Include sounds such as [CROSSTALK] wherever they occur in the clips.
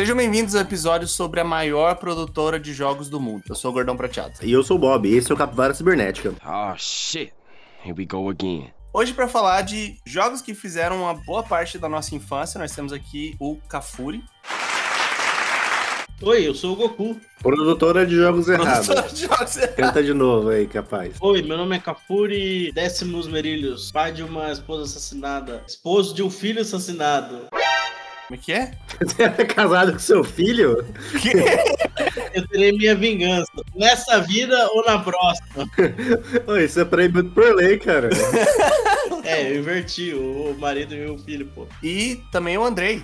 Sejam bem-vindos ao episódio sobre a maior produtora de jogos do mundo. Eu sou o Gordão Prateado. E eu sou o Bob, esse é o Capivara Cibernética. Oh shit. Here we go again. Hoje, para falar de jogos que fizeram uma boa parte da nossa infância, nós temos aqui o Cafuri. Oi, eu sou o Goku. Produtora de jogos errados. Produtor de jogos errados. Canta de novo aí, capaz. Oi, meu nome é Cafuri Décimos Merilhos, pai de uma esposa assassinada, esposo de um filho assassinado. Como é que é? Você é casado com seu filho? [LAUGHS] Eu terei minha vingança, nessa vida ou na próxima. Ô, isso é proibido por lei, cara. [LAUGHS] É, eu inverti o marido e o filho, pô. E também o Andrei.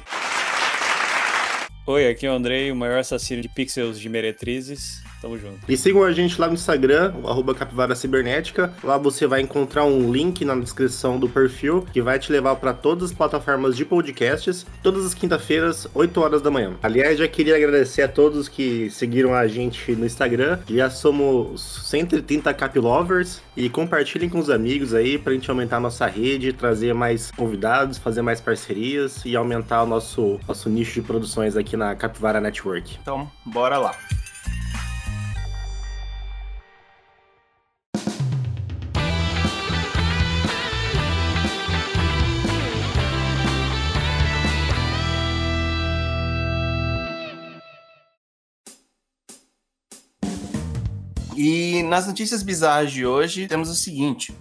Oi, aqui é o Andrei, o maior assassino de pixels de meretrizes. Tamo junto. E sigam a gente lá no Instagram, arroba Capivara Cibernética. Lá você vai encontrar um link na descrição do perfil que vai te levar para todas as plataformas de podcasts, todas as quinta-feiras, 8 horas da manhã. Aliás, já queria agradecer a todos que seguiram a gente no Instagram. Já somos 130 Caplovers e compartilhem com os amigos aí pra gente aumentar a nossa rede, trazer mais convidados, fazer mais parcerias e aumentar o nosso, nosso nicho de produções aqui na Capivara Network. Então, bora lá. E nas notícias bizarras de hoje, temos o seguinte.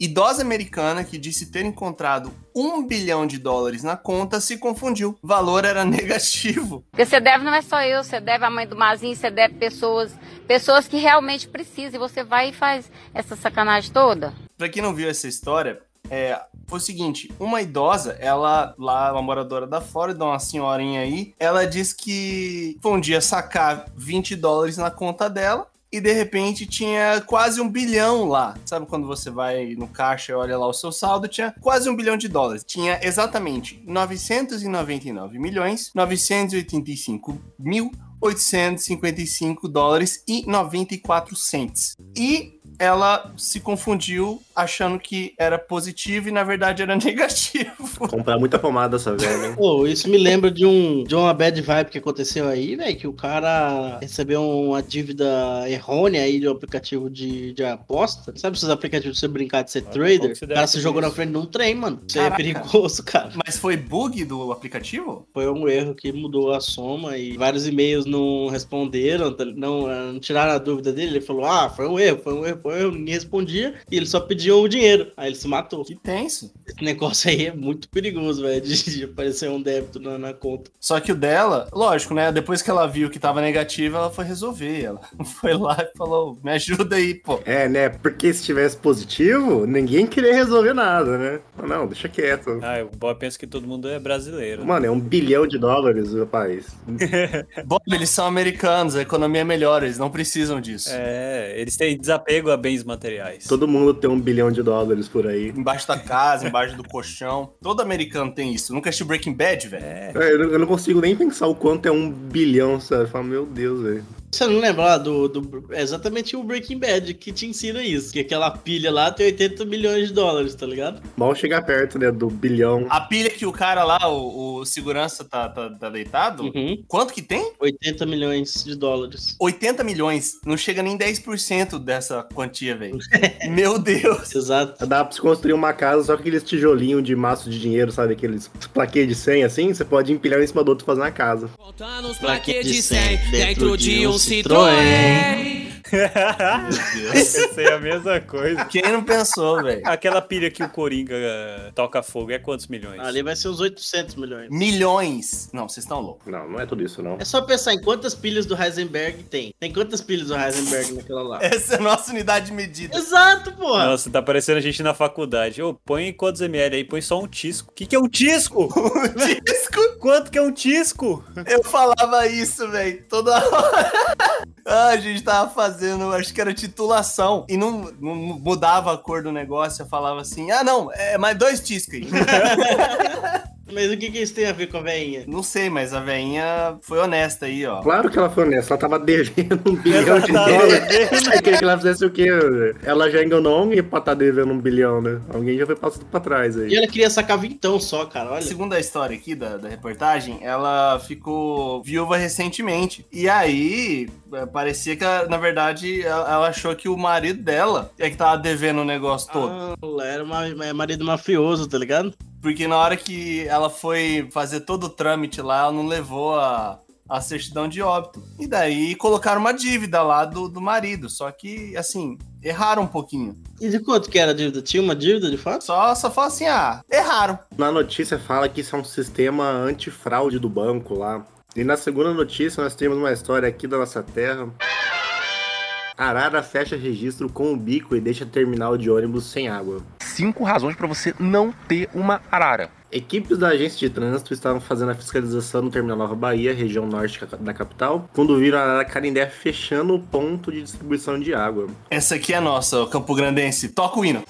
Idosa americana que disse ter encontrado um bilhão de dólares na conta se confundiu. O valor era [LAUGHS] negativo. Porque você deve não é só eu, você deve a mãe do Mazinho, você deve pessoas, pessoas que realmente precisam. E você vai e faz essa sacanagem toda. Pra quem não viu essa história, é, foi o seguinte, uma idosa, ela, lá, uma moradora da Flórida, uma senhorinha aí, ela disse que foi um dia sacar 20 dólares na conta dela, e de repente tinha quase um bilhão lá. Sabe quando você vai no caixa e olha lá o seu saldo? Tinha quase um bilhão de dólares. Tinha exatamente 999 milhões 985 mil 855 dólares e 94 cents. E ela se confundiu achando que era positivo e na verdade era [LAUGHS] negativo. Comprar muita pomada essa velha. hein? Pô, isso me lembra de um de uma bad vibe que aconteceu aí, velho, que o cara recebeu uma dívida errônea aí de um aplicativo de, de aposta. Sabe esses aplicativos de você brincar de ser como trader? que você O cara se jogou na isso? frente de um trem, mano. Isso Caraca. é perigoso, cara. Mas foi bug do aplicativo? Foi um erro que mudou a soma e vários e-mails não responderam, tá- não, não tiraram a dúvida dele. Ele falou: Ah, foi um erro, foi um erro, foi erro, ninguém respondia e ele só pediu o dinheiro. Aí ele se matou. Que tenso. Esse negócio aí é muito perigoso, velho, de, de aparecer um débito na, na conta. Só que o dela, lógico, né? Depois que ela viu que tava negativo, ela foi resolver. Ela [LAUGHS] foi lá e falou: me ajuda aí, pô. É, né? Porque se tivesse positivo, ninguém queria resolver nada, né? Não, deixa quieto. Ah, o Bob pensa que todo mundo é brasileiro. Mano, é um bilhão de dólares o país. [LAUGHS] Bob, eles são americanos, a economia é melhor, eles não precisam disso. É, eles têm desapego a bens materiais. Todo mundo tem um bilhão de dólares por aí. Embaixo da casa, embaixo do colchão. Todo americano tem isso. Nunca assistiu Breaking Bad, velho? É. É, Eu não- eu não consigo nem pensar o quanto é um bilhão, sabe? Eu falo, meu Deus, velho. Você não lembra lá do, do. é exatamente o Breaking Bad que te ensina isso. Que aquela pilha lá tem 80 milhões de dólares, tá ligado? Mal chegar perto, né, do bilhão. A pilha que o cara lá, o, o segurança, tá, tá, tá deitado, Uhum. quanto que tem? 80 milhões de dólares. 80 milhões. Não chega nem 10% dessa quantia, velho. [LAUGHS] Meu Deus. Exato. Dá pra você construir uma casa só com aqueles tijolinhos de maço de dinheiro, sabe? Aqueles plaquês de 100 assim, você pode empilhar em cima do outro e fazer uma casa. Contando os Plaquete plaquetes de de 100 100 dentro de um Citroën. Citroën. Pensei a mesma coisa. Quem não pensou, velho? Aquela pilha que o Coringa eh, toca fogo é quantos milhões? Ali vai ser uns 800 milhões. Milhões. Não, vocês estão loucos. Não, não é tudo isso, não. É só pensar em quantas pilhas do Heisenberg tem. Tem quantas pilhas do Heisenberg naquela lá? Essa é a nossa unidade de medida. Exato, porra. Nossa, tá parecendo a gente na faculdade. Ô, põe quantos ml aí? Põe só um tisco. O que, que é um tisco? [LAUGHS] O disco, Quanto que é um tisco? eu falava isso, velho, toda hora. Ah, a gente tava fazendo, acho que era titulação, e não, não mudava a cor do negócio, eu falava assim, ah não, é mais dois tiscos aí. [LAUGHS] Mas o que, que isso tem a ver com a veinha? Não sei, mas a veinha foi honesta aí, ó. Claro que ela foi honesta, ela tava devendo um bilhão de dólares. Aí queria que ela fizesse o quê? Ela já enganou alguém pra estar devendo um bilhão, né? Alguém já foi passando pra trás E aí. ela queria sacar vintão só, cara. Olha. Segundo a história aqui da, da reportagem, ela ficou viúva recentemente. E aí, eh, parecia que, ela, na verdade, ela, ela achou que o marido dela é que tava devendo o negócio todo. Ah, era uma, é marido mafioso, tá ligado? Porque na hora que ela foi fazer todo o trâmite lá, ela não levou a, a certidão de óbito. E daí colocaram uma dívida lá do, do marido. Só que, assim, erraram um pouquinho. E de quanto que era a dívida? Tinha uma dívida de fato? Só, só fala assim, ah, erraram. Na notícia fala que isso é um sistema antifraude do banco lá. E na segunda notícia nós temos uma história aqui da nossa terra. Arara fecha registro com o bico e deixa terminal de ônibus sem água. Cinco razões pra você não ter uma arara. Equipes da agência de trânsito estavam fazendo a fiscalização no Terminal Nova Bahia, região norte da capital, quando viram a Arara Carindé fechando o ponto de distribuição de água. Essa aqui é nossa, o Campo Grandense. Toca o hino.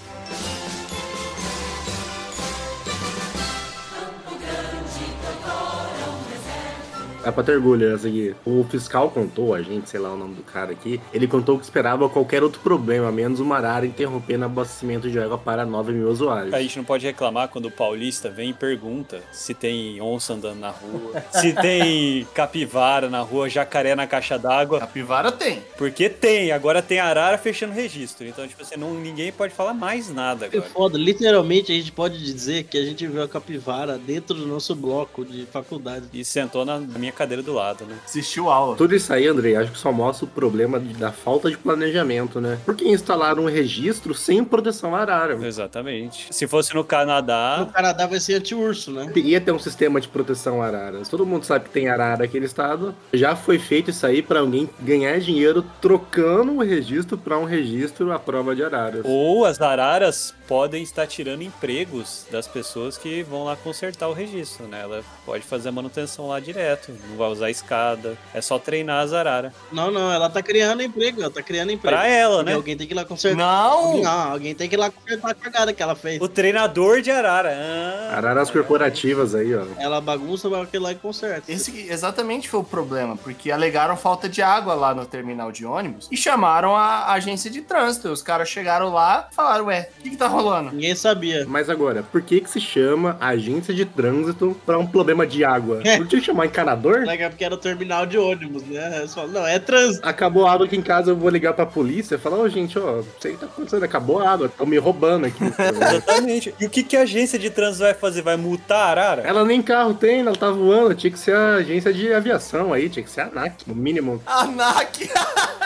É pra ter orgulho essa aqui. O fiscal contou, a gente, sei lá o nome do cara aqui, ele contou que esperava qualquer outro problema, menos uma arara interrompendo o abastecimento de água para 9 mil usuários. A gente não pode reclamar quando o paulista vem e pergunta se tem onça andando na rua, se tem capivara na rua, jacaré na caixa d'água. Capivara tem. Porque tem, agora tem arara fechando registro. Então, tipo assim, não, ninguém pode falar mais nada Que agora. foda. Literalmente a gente pode dizer que a gente viu a capivara dentro do nosso bloco de faculdade. E sentou na minha cadeira do lado, né? Assistiu aula. Tudo isso aí, Andrei, acho que só mostra o problema da falta de planejamento, né? Por que instalaram um registro sem proteção arara? Exatamente. Se fosse no Canadá, No Canadá vai ser anti-urso, né? Ia ter um sistema de proteção à arara. Todo mundo sabe que tem arara naquele estado. Já foi feito isso aí pra alguém ganhar dinheiro trocando o registro pra um registro à prova de araras. ou as araras podem estar tirando empregos das pessoas que vão lá consertar o registro, né? Ela pode fazer a manutenção lá direto, não vai usar escada, é só treinar as araras. Não, não, ela tá criando emprego, ela tá criando emprego. Pra ela, Porque né? Alguém tem que ir lá consertar. Não! Não, alguém tem que ir lá consertar a cagada que ela fez. O treinador de arara. Ah, Araras corporativas aí, ó. Ela bagunça, vai aquele lá e conserta. Esse exatamente foi o problema, porque alegaram falta de água lá no terminal de ônibus e chamaram a agência de trânsito. Os caras chegaram lá e falaram, ué, o que, que tá rolando? Ninguém sabia. Mas agora, por que que se chama agência de trânsito pra um problema de água? [LAUGHS] Não tinha que chamar encanador? Que é porque era o terminal de ônibus, né? Eles falam, não, é trânsito. Acabou a água aqui em casa, eu vou ligar pra polícia e falar, ô gente, ó, sei o que tá acontecendo, acabou a água, estão me roubando aqui. [LAUGHS] Exatamente. E o que, que a agência de trânsito vai fazer? Vai multar a arara? ela nem carro tem, ela tá voando, tinha que ser a agência de aviação aí, tinha que ser a ANAC, no mínimo. Anak! [LAUGHS]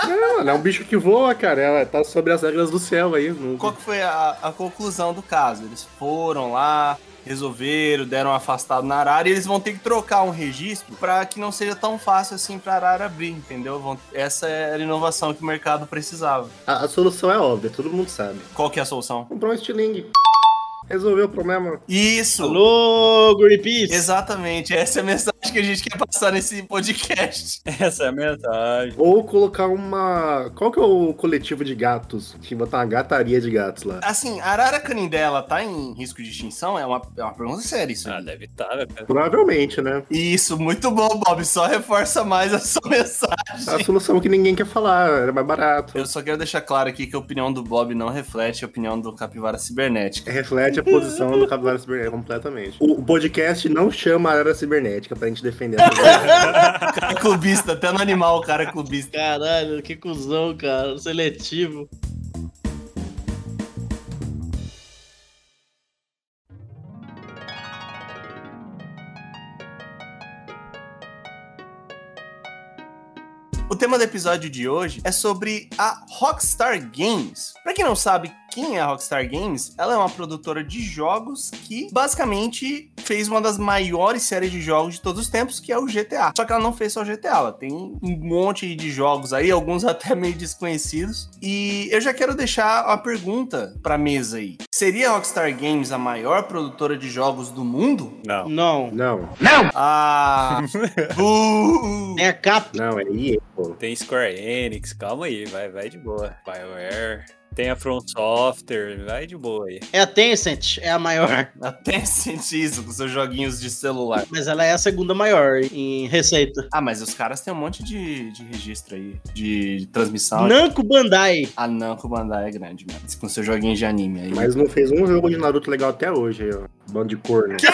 Não, ela é um bicho que voa, cara, ela tá sobre as regras do céu aí. não- Qual que foi a, a conclusão do caso? Eles foram lá, resolveram, deram um afastado na arara e eles vão ter que trocar um registro para que não seja tão fácil assim para a arara abrir, entendeu? Vão- essa era a inovação que o mercado precisava. A, a solução é óbvia, todo mundo sabe. Qual que é a solução? Comprar um estilingue. Resolveu o problema. Isso! Alô, Greenpeace! Exatamente, essa é a mensagem que a gente quer passar nesse podcast. [LAUGHS] Essa é a mensagem. Ou colocar uma. Qual que é o coletivo de gatos? Que botar uma gataria de gatos lá. Assim, a arara canindé, ela tá em risco de extinção? É uma, é uma pergunta séria isso. Ah, deve estar, né? Provavelmente, né? Isso, muito bom, Bob. Só reforça mais a sua [LAUGHS] A mensagem. solução que ninguém quer falar, era mais barato. Eu só quero deixar claro aqui que a opinião do Bob não reflete a opinião do Capivara Cibernética. Reflete a posição do Capivara Cibernética completamente. O, podcast não chama Arara Cibernética pra gente defender. O cara é clubista, até no animal o cara é clubista. Caralho, que cuzão, cara. Seletivo. O tema do episódio de hoje é sobre a Rockstar Games. Pra quem não sabe quem é a Rockstar Games, ela é uma produtora de jogos que basicamente fez uma das maiores séries de jogos de todos os tempos, que é o GTA. Só que ela não fez só o GTA, ela tem um monte de jogos aí, alguns [LAUGHS] até meio desconhecidos. E eu já quero deixar uma pergunta pra mesa aí. Seria a Rockstar Games a maior produtora de jogos do mundo? Não. Não. Não, Ah! [LAUGHS] uh, Tem a Cap. não, é EA, pô. Tem Square Enix, calma aí, vai, vai de boa. BioWare. Tem a From Software, vai de boa aí. É a Tencent, é a maior. Até sente isso com seus joguinhos de celular. Mas ela é a segunda maior em receita. Ah, mas os caras têm um monte de, de registro aí, de transmissão. Namco Bandai. A Namco Bandai é grande, mano. Com seus joguinhos de anime aí. Mas não fez um jogo de Naruto legal até hoje aí, ó. Bando de corno. Que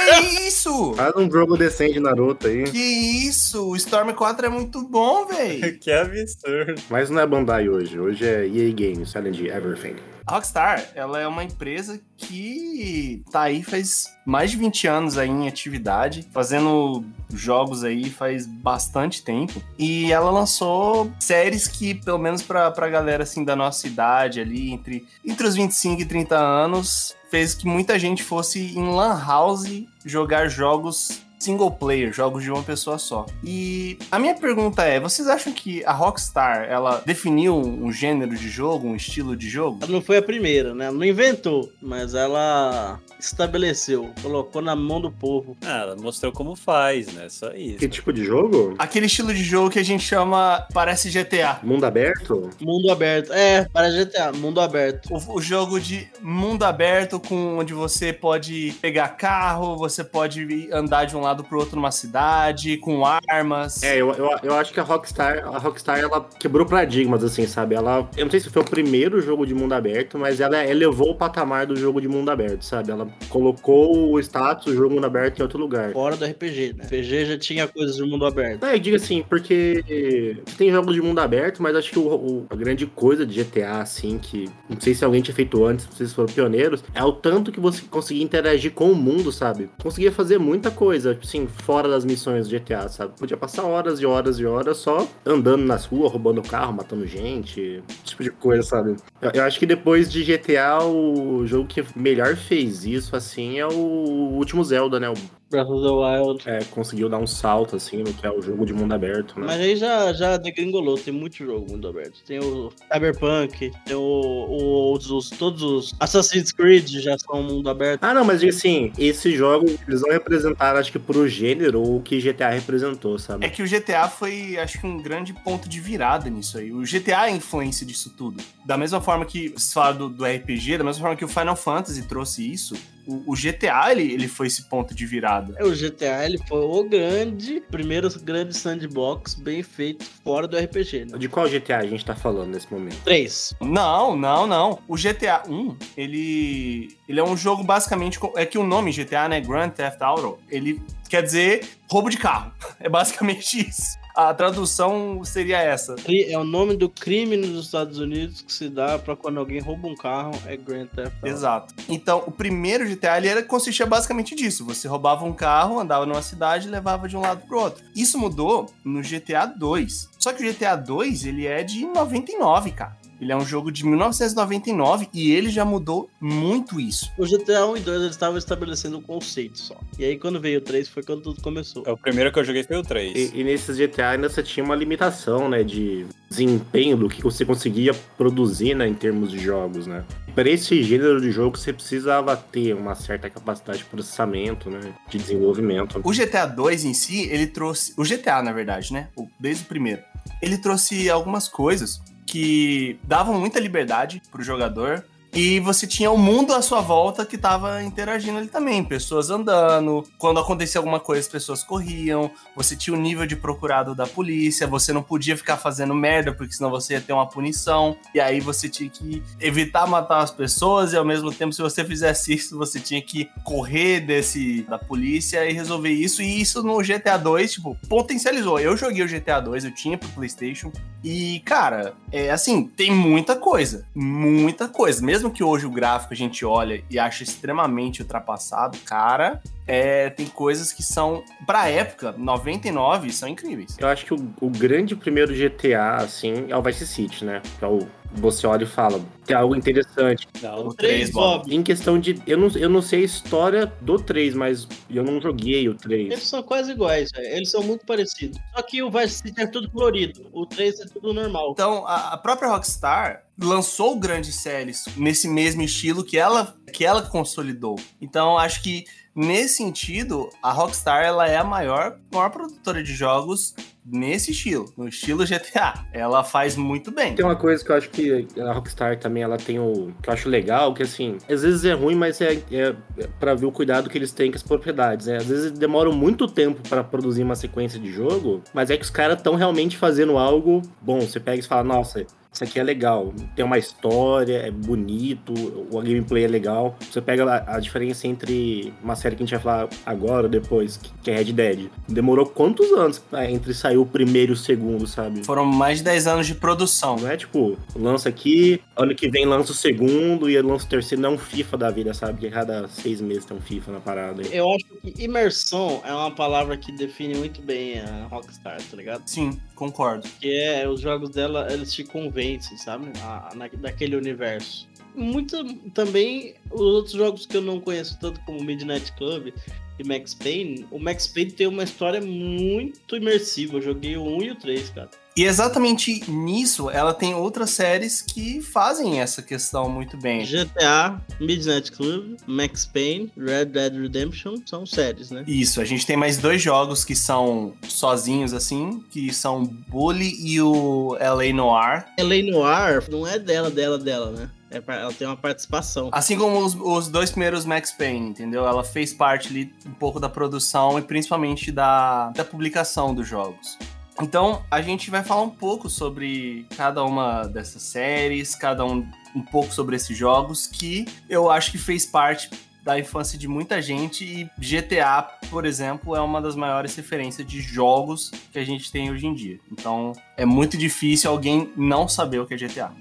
isso? Faz um jogo decente de Naruto aí. Que isso? O Storm 4 é muito bom, véi. [LAUGHS] que absurdo. Mas não é Bandai hoje. Hoje é EA Games, Challenge Everything. Rockstar, ela é uma empresa que tá aí faz mais de 20 anos aí em atividade, fazendo jogos aí faz bastante tempo. E ela lançou séries que, pelo menos pra, pra galera assim da nossa idade ali, entre, entre os 25 e 30 anos, fez que muita gente fosse em Lan House jogar jogos single player, jogos de uma pessoa só. E a minha pergunta é, vocês acham que a Rockstar, ela definiu um gênero de jogo, um estilo de jogo? Ela não foi a primeira, né? Ela não inventou, mas ela estabeleceu, colocou na mão do povo. Ah, ela mostrou como faz, né? Só isso. Que tipo de jogo? Aquele estilo de jogo que a gente chama, parece GTA. Mundo aberto? Mundo aberto. É, para GTA, mundo aberto. O, o jogo de mundo aberto, com onde você pode pegar carro, você pode andar de um lado pro outro numa cidade, com armas. É, eu, eu, eu acho que a Rockstar, a Rockstar, ela quebrou paradigmas, assim, sabe? Ela, eu não sei se foi o primeiro jogo de mundo aberto, mas ela elevou o patamar do jogo de mundo aberto, sabe? Ela colocou o status do jogo mundo aberto em outro lugar. Fora do RPG, né? RPG já tinha coisas de mundo aberto. É, eu digo assim, porque tem jogos de mundo aberto, mas acho que o, o- a grande coisa de GTA, assim, que não sei se alguém tinha feito antes, se vocês foram pioneiros, é o tanto que você conseguia interagir com o mundo, sabe? Conseguia fazer muita coisa, assim, fora das missões do GTA, sabe? Podia passar horas e horas e horas só andando nas ruas, roubando carro, matando gente, esse tipo de coisa, sabe? Eu, eu acho que depois de GTA, o jogo que melhor fez isso, assim, é o último Zelda, né? O Breath of the Wild. é, conseguiu dar um salto, assim, no que é o jogo de mundo aberto, né? Mas aí já, já degringolou, tem muito jogo mundo aberto. Tem o Cyberpunk, tem o, o- os, os- todos os Assassin's Creed já são mundo aberto. Ah, não, mas assim, esses jogos, eles não representaram, acho que pro gênero o que GTA representou, sabe? É que o GTA foi, acho que, um grande ponto de virada nisso aí. O GTA é a influência disso tudo. Da mesma forma que você fala do, do RPG, da mesma forma que o Final Fantasy trouxe isso, o, o GTA, ele, ele foi esse ponto de virada. É, O GTA ele foi o grande, primeiro grande sandbox bem feito fora do RPG, né? De qual GTA a gente tá falando nesse momento? 3. Não, não, não. O GTA 1, ele, ele é um jogo basicamente. É que o nome GTA, né? Grand Theft Auto, ele quer dizer roubo de carro. [LAUGHS] É basicamente isso. A tradução seria essa. É o nome do crime nos Estados Unidos que se dá pra quando alguém rouba um carro, é Grand Theft Auto. Exato. Então, o primeiro GTA ele era, consistia basicamente disso. Você roubava um carro, andava numa cidade e levava de um lado pro outro. Isso mudou no GTA 2. Só que o GTA 2, ele é de 99, cara. Ele é um jogo de 1999 e ele já mudou muito isso. O GTA 1 e 2 eles estavam estabelecendo um conceito só. E aí quando veio o 3 foi quando tudo começou. É o primeiro que eu joguei foi o 3. E, e nesses GTA ainda você tinha uma limitação, né, de desempenho do que você conseguia produzir, né, em termos de jogos, né? Para esse gênero de jogo você precisava ter uma certa capacidade de processamento, né, de desenvolvimento. O GTA 2 em si, ele trouxe. O GTA, na verdade, né? Desde o primeiro. Ele trouxe algumas coisas que davam muita liberdade pro jogador. E você tinha o mundo à sua volta que tava interagindo ali também. Pessoas andando. Quando acontecia alguma coisa, as pessoas corriam. Você tinha o nível de procurado da polícia. Você não podia ficar fazendo merda, porque senão você ia ter uma punição. E aí você tinha que evitar matar as pessoas. E ao mesmo tempo, se você fizesse isso, você tinha que correr desse da polícia e resolver isso. E isso no GTA 2, tipo, potencializou. Eu joguei o GTA 2, eu tinha pro PlayStation. E, cara, é assim, tem muita coisa. Muita coisa. Mesmo que hoje o gráfico a gente olha e acha extremamente ultrapassado, cara, é, tem coisas que são, pra época, 99, são incríveis. Eu acho que o, o grande primeiro GTA, assim, é o Vice City, né? Que é o você olha e fala, tem algo interessante. Não, O 3, 3, Bob. Em questão de. Eu não, eu não sei a história do 3, mas eu não joguei o 3. Eles são quase iguais, velho. eles são muito parecidos. Só que o Vice City é tudo colorido, o 3 é tudo normal. Então, a, a própria Rockstar lançou grandes séries nesse mesmo estilo que ela, que ela consolidou. Então, acho que nesse sentido, a Rockstar ela é a maior, maior produtora de jogos nesse estilo, no estilo GTA. Ela faz muito bem. Tem uma coisa que eu acho que a Rockstar também ela tem o que eu acho legal, que assim, às vezes é ruim, mas é, é, para ver o cuidado que eles têm com as propriedades. Né? Às vezes demoram muito tempo para produzir uma sequência de jogo, mas é que os caras estão realmente fazendo algo bom. Você pega e fala, nossa, isso aqui é legal, tem uma história, é bonito, o gameplay é legal. Você pega a, a, diferença entre uma série que a gente vai falar agora ou depois, que é Red Dead. Demorou quantos anos entre sair o primeiro e o segundo, sabe? Foram mais de 10 anos de produção. Não é tipo, lança aqui, ano que vem lança o segundo e lança o terceiro. Não é um FIFA da vida, sabe? Que cada seis meses tem um FIFA na parada. Eu acho que imersão é uma palavra que define muito bem a Rockstar, tá ligado? Sim, concordo. Que é, os jogos dela, eles te convencem sabe? A, na, daquele universo. Muito também os outros jogos que eu não conheço tanto como Midnight Club e Max Payne. O Max Payne tem uma história muito imersiva. Eu joguei o 1 e o 3, cara. E exatamente nisso, ela tem outras séries que fazem essa questão muito bem. GTA, Midnight Club, Max Payne, Red Dead Redemption são séries, né? Isso, a gente tem mais dois jogos que são sozinhos assim, que são Bully e o LA Noir. LA Noir não é dela, dela, dela, né? É ela tem uma participação. Assim como os, os, dois primeiros Max Payne, entendeu? Ela fez parte ali um pouco da produção e principalmente da, da publicação dos jogos. Então, a gente vai falar um pouco sobre cada uma dessas séries, cada um um pouco sobre esses jogos que eu acho que fez parte da infância de muita gente e GTA, por exemplo, é uma das maiores referências de jogos que a gente tem hoje em dia. Então, é muito difícil alguém não saber o que é GTA.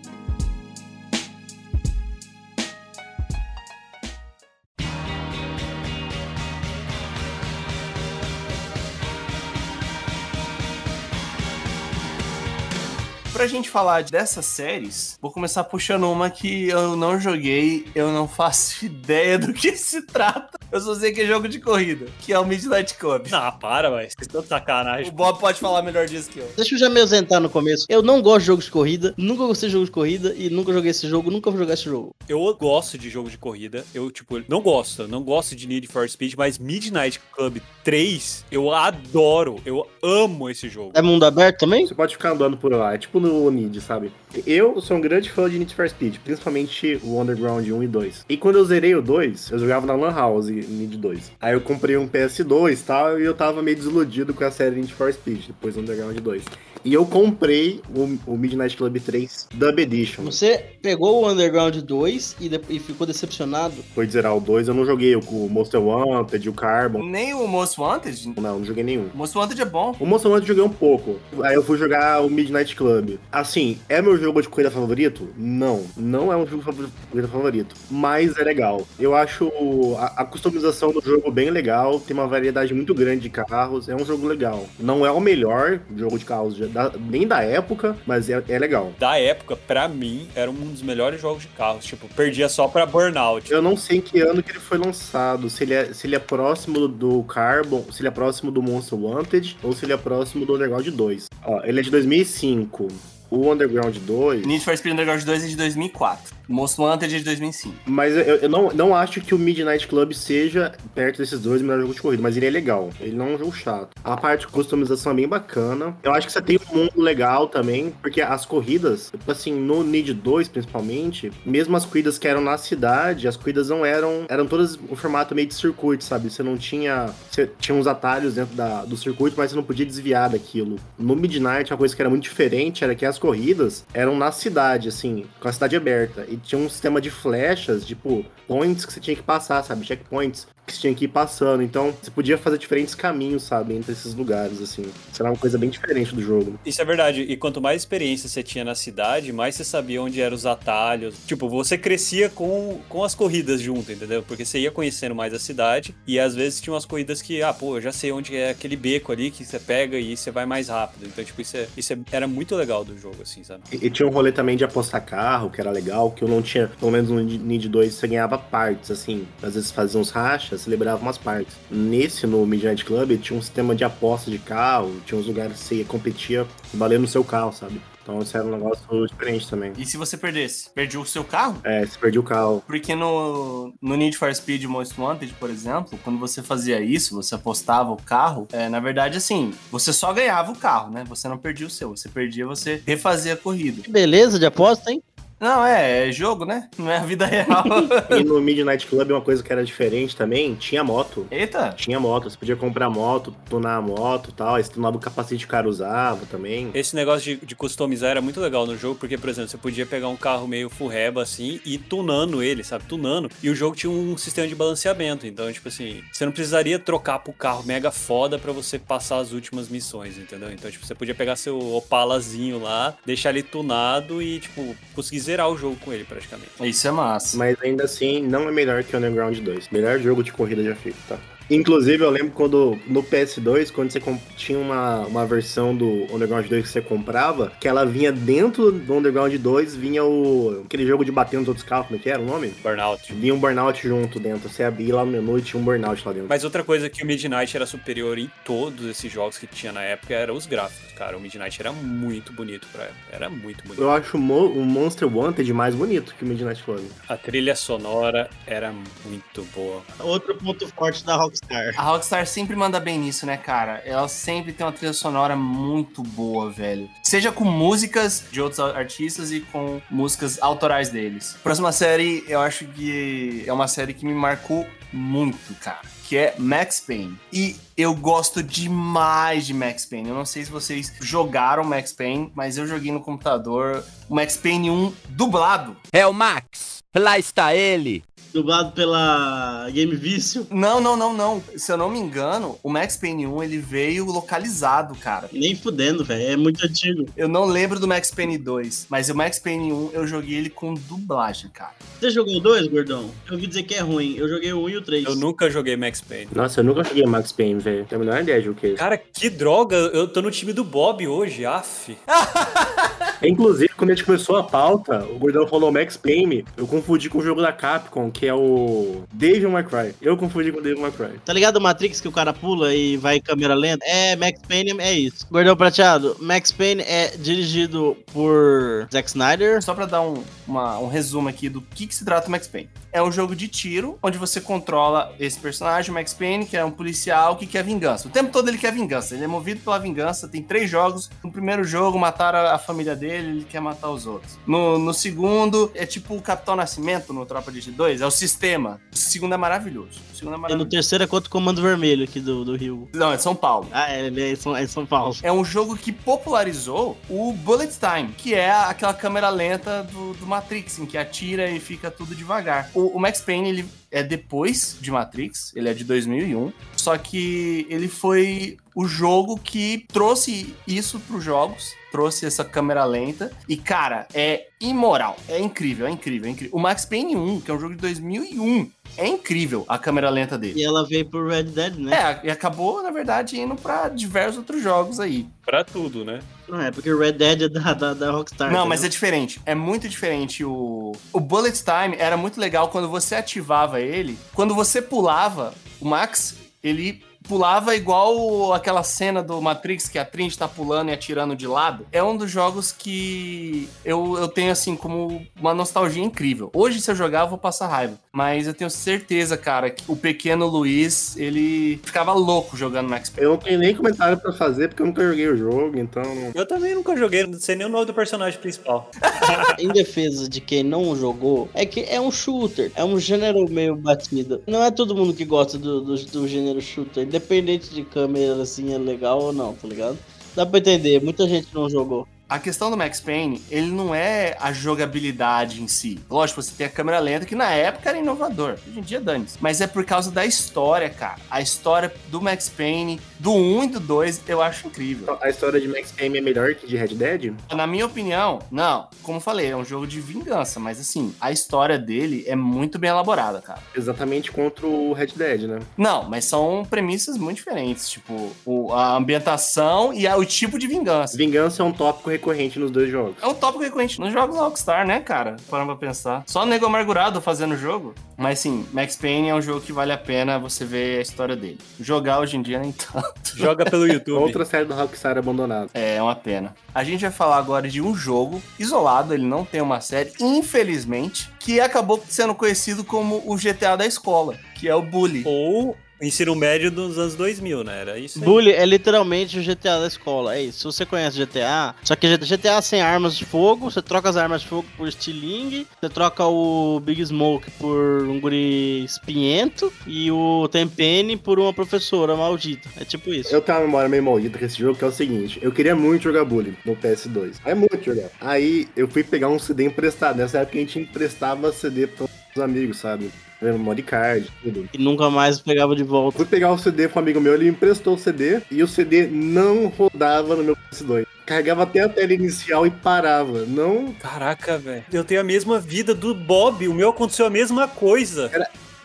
Pra gente falar dessas séries, vou começar puxando uma que eu não joguei, eu não faço [LAUGHS] ideia do que se trata. Eu só sei que é jogo de corrida, que é o Midnight Club. Ah, para, mas vocês estão de sacanagem. O Bob pode falar melhor disso que eu. Deixa eu já me ausentar no começo. Eu não gosto de jogos de corrida, nunca gostei de jogos de corrida e nunca joguei esse jogo, nunca vou jogar esse jogo. Eu gosto de jogo de corrida, eu, tipo, não gosto, não gosto de Need for Speed, mas Midnight Club 3, eu adoro, eu amo esse jogo. É mundo aberto também? Você pode ficar andando por lá, é tipo no no Need, sabe? Eu sou um grande fã de Need for Speed, principalmente o Underground 1 e 2. E quando eu zerei o 2, eu jogava na Lan House Need 2. Aí eu comprei um PS2 e tal, e eu tava meio desiludido com a série Need for Speed, depois do Underground 2. E eu comprei o, o, Midnight Club 3 Dub Edition. Você pegou o Underground 2 e, de, e ficou decepcionado? Foi zerar o 2, eu não joguei o, o Monster Wanted, o Carbon. Nem o Most Wanted? Não, não joguei nenhum. O Most Wanted é bom. O Monster Wanted eu joguei um pouco. Aí eu fui jogar o Midnight Club. Assim, é meu jogo de corrida favorito? Não. Não é um jogo de corrida favorito. Mas é legal. Eu acho a, a customização do jogo bem legal. Tem uma variedade muito grande de carros. É um jogo legal. Não é o melhor jogo de carros da, nem da época, mas é, é, legal. Da época, pra mim, era um dos melhores jogos de carros. Tipo, perdia só pra Burnout. Eu não sei em que ano que ele foi lançado. Se ele é, se ele é próximo do Carbon, se ele é próximo do Monster Wanted, ou se ele é próximo do Underground 2. Ó, ele é de 2005. O Underground 2. Need for Speed Underground 2 é de 2004. Wanted é de 2005. Mas eu, eu, não, não acho que o Midnight Club seja, perto desses dois, o melhor jogo de corrida. Mas ele é legal. Ele não é um jogo chato. A parte de customização é bem bacana. Eu acho que você tem um mundo legal também, porque as corridas, assim, no Need 2 principalmente, mesmo as corridas que eram na cidade, as corridas não eram. Eram todas um formato meio de circuito, sabe? Você não tinha. Você tinha uns atalhos dentro da, do circuito, mas você não podia desviar daquilo. No Midnight, uma coisa que era muito diferente era que as corridas eram na cidade, assim, com a cidade aberta. E tinha um sistema de flechas, tipo, points que você tinha que passar, sabe? Checkpoints que você tinha que ir passando. Então, você podia fazer diferentes caminhos, sabe? Entre esses lugares, assim. Será uma coisa bem diferente do jogo. Isso é verdade. E quanto mais experiência você tinha na cidade, mais você sabia onde eram os atalhos. Tipo, você crescia com, com as corridas junto, entendeu? Porque você ia conhecendo mais a cidade e às vezes tinha umas corridas que, ah, pô, eu já sei onde é aquele beco ali que você pega e você vai mais rápido. Então, tipo, isso, é, isso é, era muito legal do jogo, assim, sabe? E, e, tinha um rolê também de apostar carro, que era legal, que eu não tinha, pelo menos no Need 2, você ganhava partes, assim. Às vezes fazia uns rachas, você liberava umas partes. Nesse, no Midnight Club, tinha um sistema de aposta de carro, tinha uns lugares que você competia valendo o seu carro, sabe? Então isso era um negócio diferente também. E se você perdesse? Perdi o seu carro? É, você perdia o carro. Porque no, no Need for Speed Most Wanted, por exemplo, quando você fazia isso, você apostava o carro, é, na verdade, assim, você só ganhava o carro, né? Você não perdia o seu. Você perdia, você refazia a corrida. Que beleza de aposta, hein? Não, é, é jogo, né? Não é a vida real. [LAUGHS] E no Midnight Club, uma coisa que era diferente também, tinha moto. Eita! Tinha moto, você podia comprar moto, tunar a moto e tal, aí você tunava o capacete que o cara usava também. Esse negócio de, de customizar era muito legal no jogo, porque, por exemplo, você podia pegar um carro meio furreba assim e ir tunando ele, sabe? Tunando. E o jogo tinha um sistema de balanceamento. Então, tipo assim, você não precisaria trocar pro carro mega foda pra você passar as últimas missões, entendeu? Então, tipo, você podia pegar seu Opalazinho lá, deixar ele tunado e, tipo, conseguir zerar o jogo com ele praticamente. Isso é massa. Mas ainda assim, não é melhor que o Underground 2. Melhor jogo de corrida já feito, tá? Inclusive, eu lembro quando no PS2, quando você tinha uma, uma versão do Underground 2 que você comprava, que ela vinha dentro do Underground 2, vinha o aquele jogo de bater nos outros carros, como é que era o nome? Burnout. Vinha um Burnout junto dentro. Você abria lá no menu e tinha um Burnout lá dentro. Mas outra coisa que o Midnight era superior em todos esses jogos que tinha na época eram os gráficos, cara. O Midnight era muito bonito pra época. Era muito bonito. Eu acho o Mo- o Monster Wanted mais bonito que o Midnight Club. A trilha sonora era muito boa. Outro ponto forte da Rockstar. A Rockstar sempre manda bem nisso, né, cara? Ela sempre tem uma trilha sonora muito boa, velho. Seja com músicas de outros artistas e com músicas autorais deles. Próxima série, eu acho que é uma série que me marcou muito, cara. Que é Max Payne. E eu gosto demais de Max Payne. Eu não sei se vocês jogaram Max Payne, mas eu joguei no computador o Max Payne 1 dublado. É o Max. Lá está ele. Dublado pela Game Vício. Não, não, não, não. Se eu não me engano, o Max Payne 1 ele veio localizado, cara. Nem fudendo, velho. É muito antigo. Eu não lembro do Max Payne 2, mas o Max Payne 1 eu joguei ele com dublagem, cara. Você jogou o dois, gordão? Eu ouvi dizer que é ruim. Eu joguei o 1 e o 3. Eu nunca joguei Max Payne. Nossa, eu nunca joguei Max Payne, velho. Tenho a menor ideia de o que é isso. Cara, que droga! Eu tô no time do Bob hoje, af. [LAUGHS] Inclusive, quando a gente começou a pauta, o Gordão falou Max Payne, eu confundi com o jogo da Capcom, que é o Devil May Cry. Eu confundi com o Devil May Cry. Tá ligado o Matrix que o cara pula e vai em câmera lenta? É, Max Payne é isso. Gordão Prateado, Max Payne é dirigido por Zack Snyder. Só pra dar um, uma- um resumo aqui do que, que se trata o Max Payne. É um jogo de tiro, onde você controla esse personagem, o Max Payne, que é um policial que quer vingança. O tempo todo ele quer vingança, ele é movido pela vingança. Tem três jogos. No primeiro jogo, mataram a família dele, ele quer matar os outros. No, no segundo, é tipo o Capitão Nascimento no Tropa de 2, é o sistema. O segundo é maravilhoso. O segundo é E no maravilhoso. terceiro é contra o Comando Vermelho aqui do, do Rio. Não, é São Paulo. Ah, é, é São, é São Paulo. É um jogo que popularizou o Bullet Time, que é aquela câmera lenta do, do Matrix, em que atira e fica tudo devagar. O, o Max Payne, ele é depois de Matrix, ele é de 2001, só que ele foi o jogo que trouxe isso pros jogos, trouxe essa câmera lenta, e cara, é imoral, é incrível, é incrível, é incrível. O Max Payne 1, que é um jogo de 2001, é incrível a câmera lenta dele. E ela veio pro Red Dead, né? É, e acabou, na verdade, indo pra diversos outros jogos aí. Pra tudo, né? Não é, porque o Red Dead é da, da, da Rockstar. Não, mas é diferente. É muito diferente. O, o Bullet Time era muito legal quando você ativava ele. Quando você pulava, o Max, ele pulava igual aquela cena do Matrix que a Trinity tá pulando e atirando de lado. É um dos jogos que eu, eu tenho, assim, como uma nostalgia incrível. Hoje, se eu jogar, eu vou passar raiva. Mas eu tenho certeza, cara, que o pequeno Luiz, ele ficava louco jogando Max Payne. Eu não tenho nem comentário pra fazer, porque eu nunca joguei o jogo, então... Eu também nunca joguei, não sei nem o nome do personagem principal. [LAUGHS] em defesa de quem não jogou, é que é um shooter, é um gênero meio batido. Não é todo mundo que gosta do, do, do gênero shooter, independente de câmera assim é legal ou não, tá ligado? Dá pra entender, muita gente não jogou. A questão do Max Payne, ele não é a jogabilidade em si. Lógico, você tem a câmera lenta, que na época era inovador. Hoje em dia, dane -se. Mas é por causa da história, cara. A história do Max Payne, do 1 e do 2, eu acho incrível. A história de Max Payne é melhor que de Red Dead? Na minha opinião, não. Como falei, é um jogo de vingança. Mas assim, a história dele é muito bem elaborada, cara. Exatamente contra o Red Dead, né? Não, mas são premissas muito diferentes. Tipo, a ambientação e o tipo de vingança. Vingança é um tópico recorrente nos dois jogos. É um tópico recorrente nos jogos Rockstar, né, cara? Parando pra pensar. Só nego amargurado fazendo o jogo. Mas sim, Max Payne é um jogo que vale a pena você ver a história dele. Jogar hoje em dia nem tanto. [LAUGHS] Joga pelo YouTube. Outra série do Rockstar abandonada. É uma pena. A gente vai falar agora de um jogo isolado, ele não tem uma série, infelizmente, que acabou sendo conhecido como o GTA da escola, que é o Bully. Ou ensino médio dos anos 2000, né? Era isso aí. Bully é literalmente o GTA da escola. É isso. Se você conhece GTA, só que GTA sem armas de fogo, você troca as armas de fogo por estilingue, você troca o Big Smoke por um guri espinhento e o Tempene por uma professora maldita. É tipo isso. Eu tenho uma memória meio maldita com esse jogo, que é o seguinte: eu queria muito jogar Bully no PS2. É muito jogar. Aí eu fui pegar um CD emprestado. Nessa época a gente emprestava CD pros amigos, sabe? Memory card, tudo. E nunca mais pegava de volta. Fui pegar o CD com um amigo meu, ele me emprestou o CD e o CD não rodava no meu PS2. Carregava até a tela inicial e parava. Não Caraca, velho. Eu tenho a mesma vida do Bob. O meu aconteceu a mesma coisa.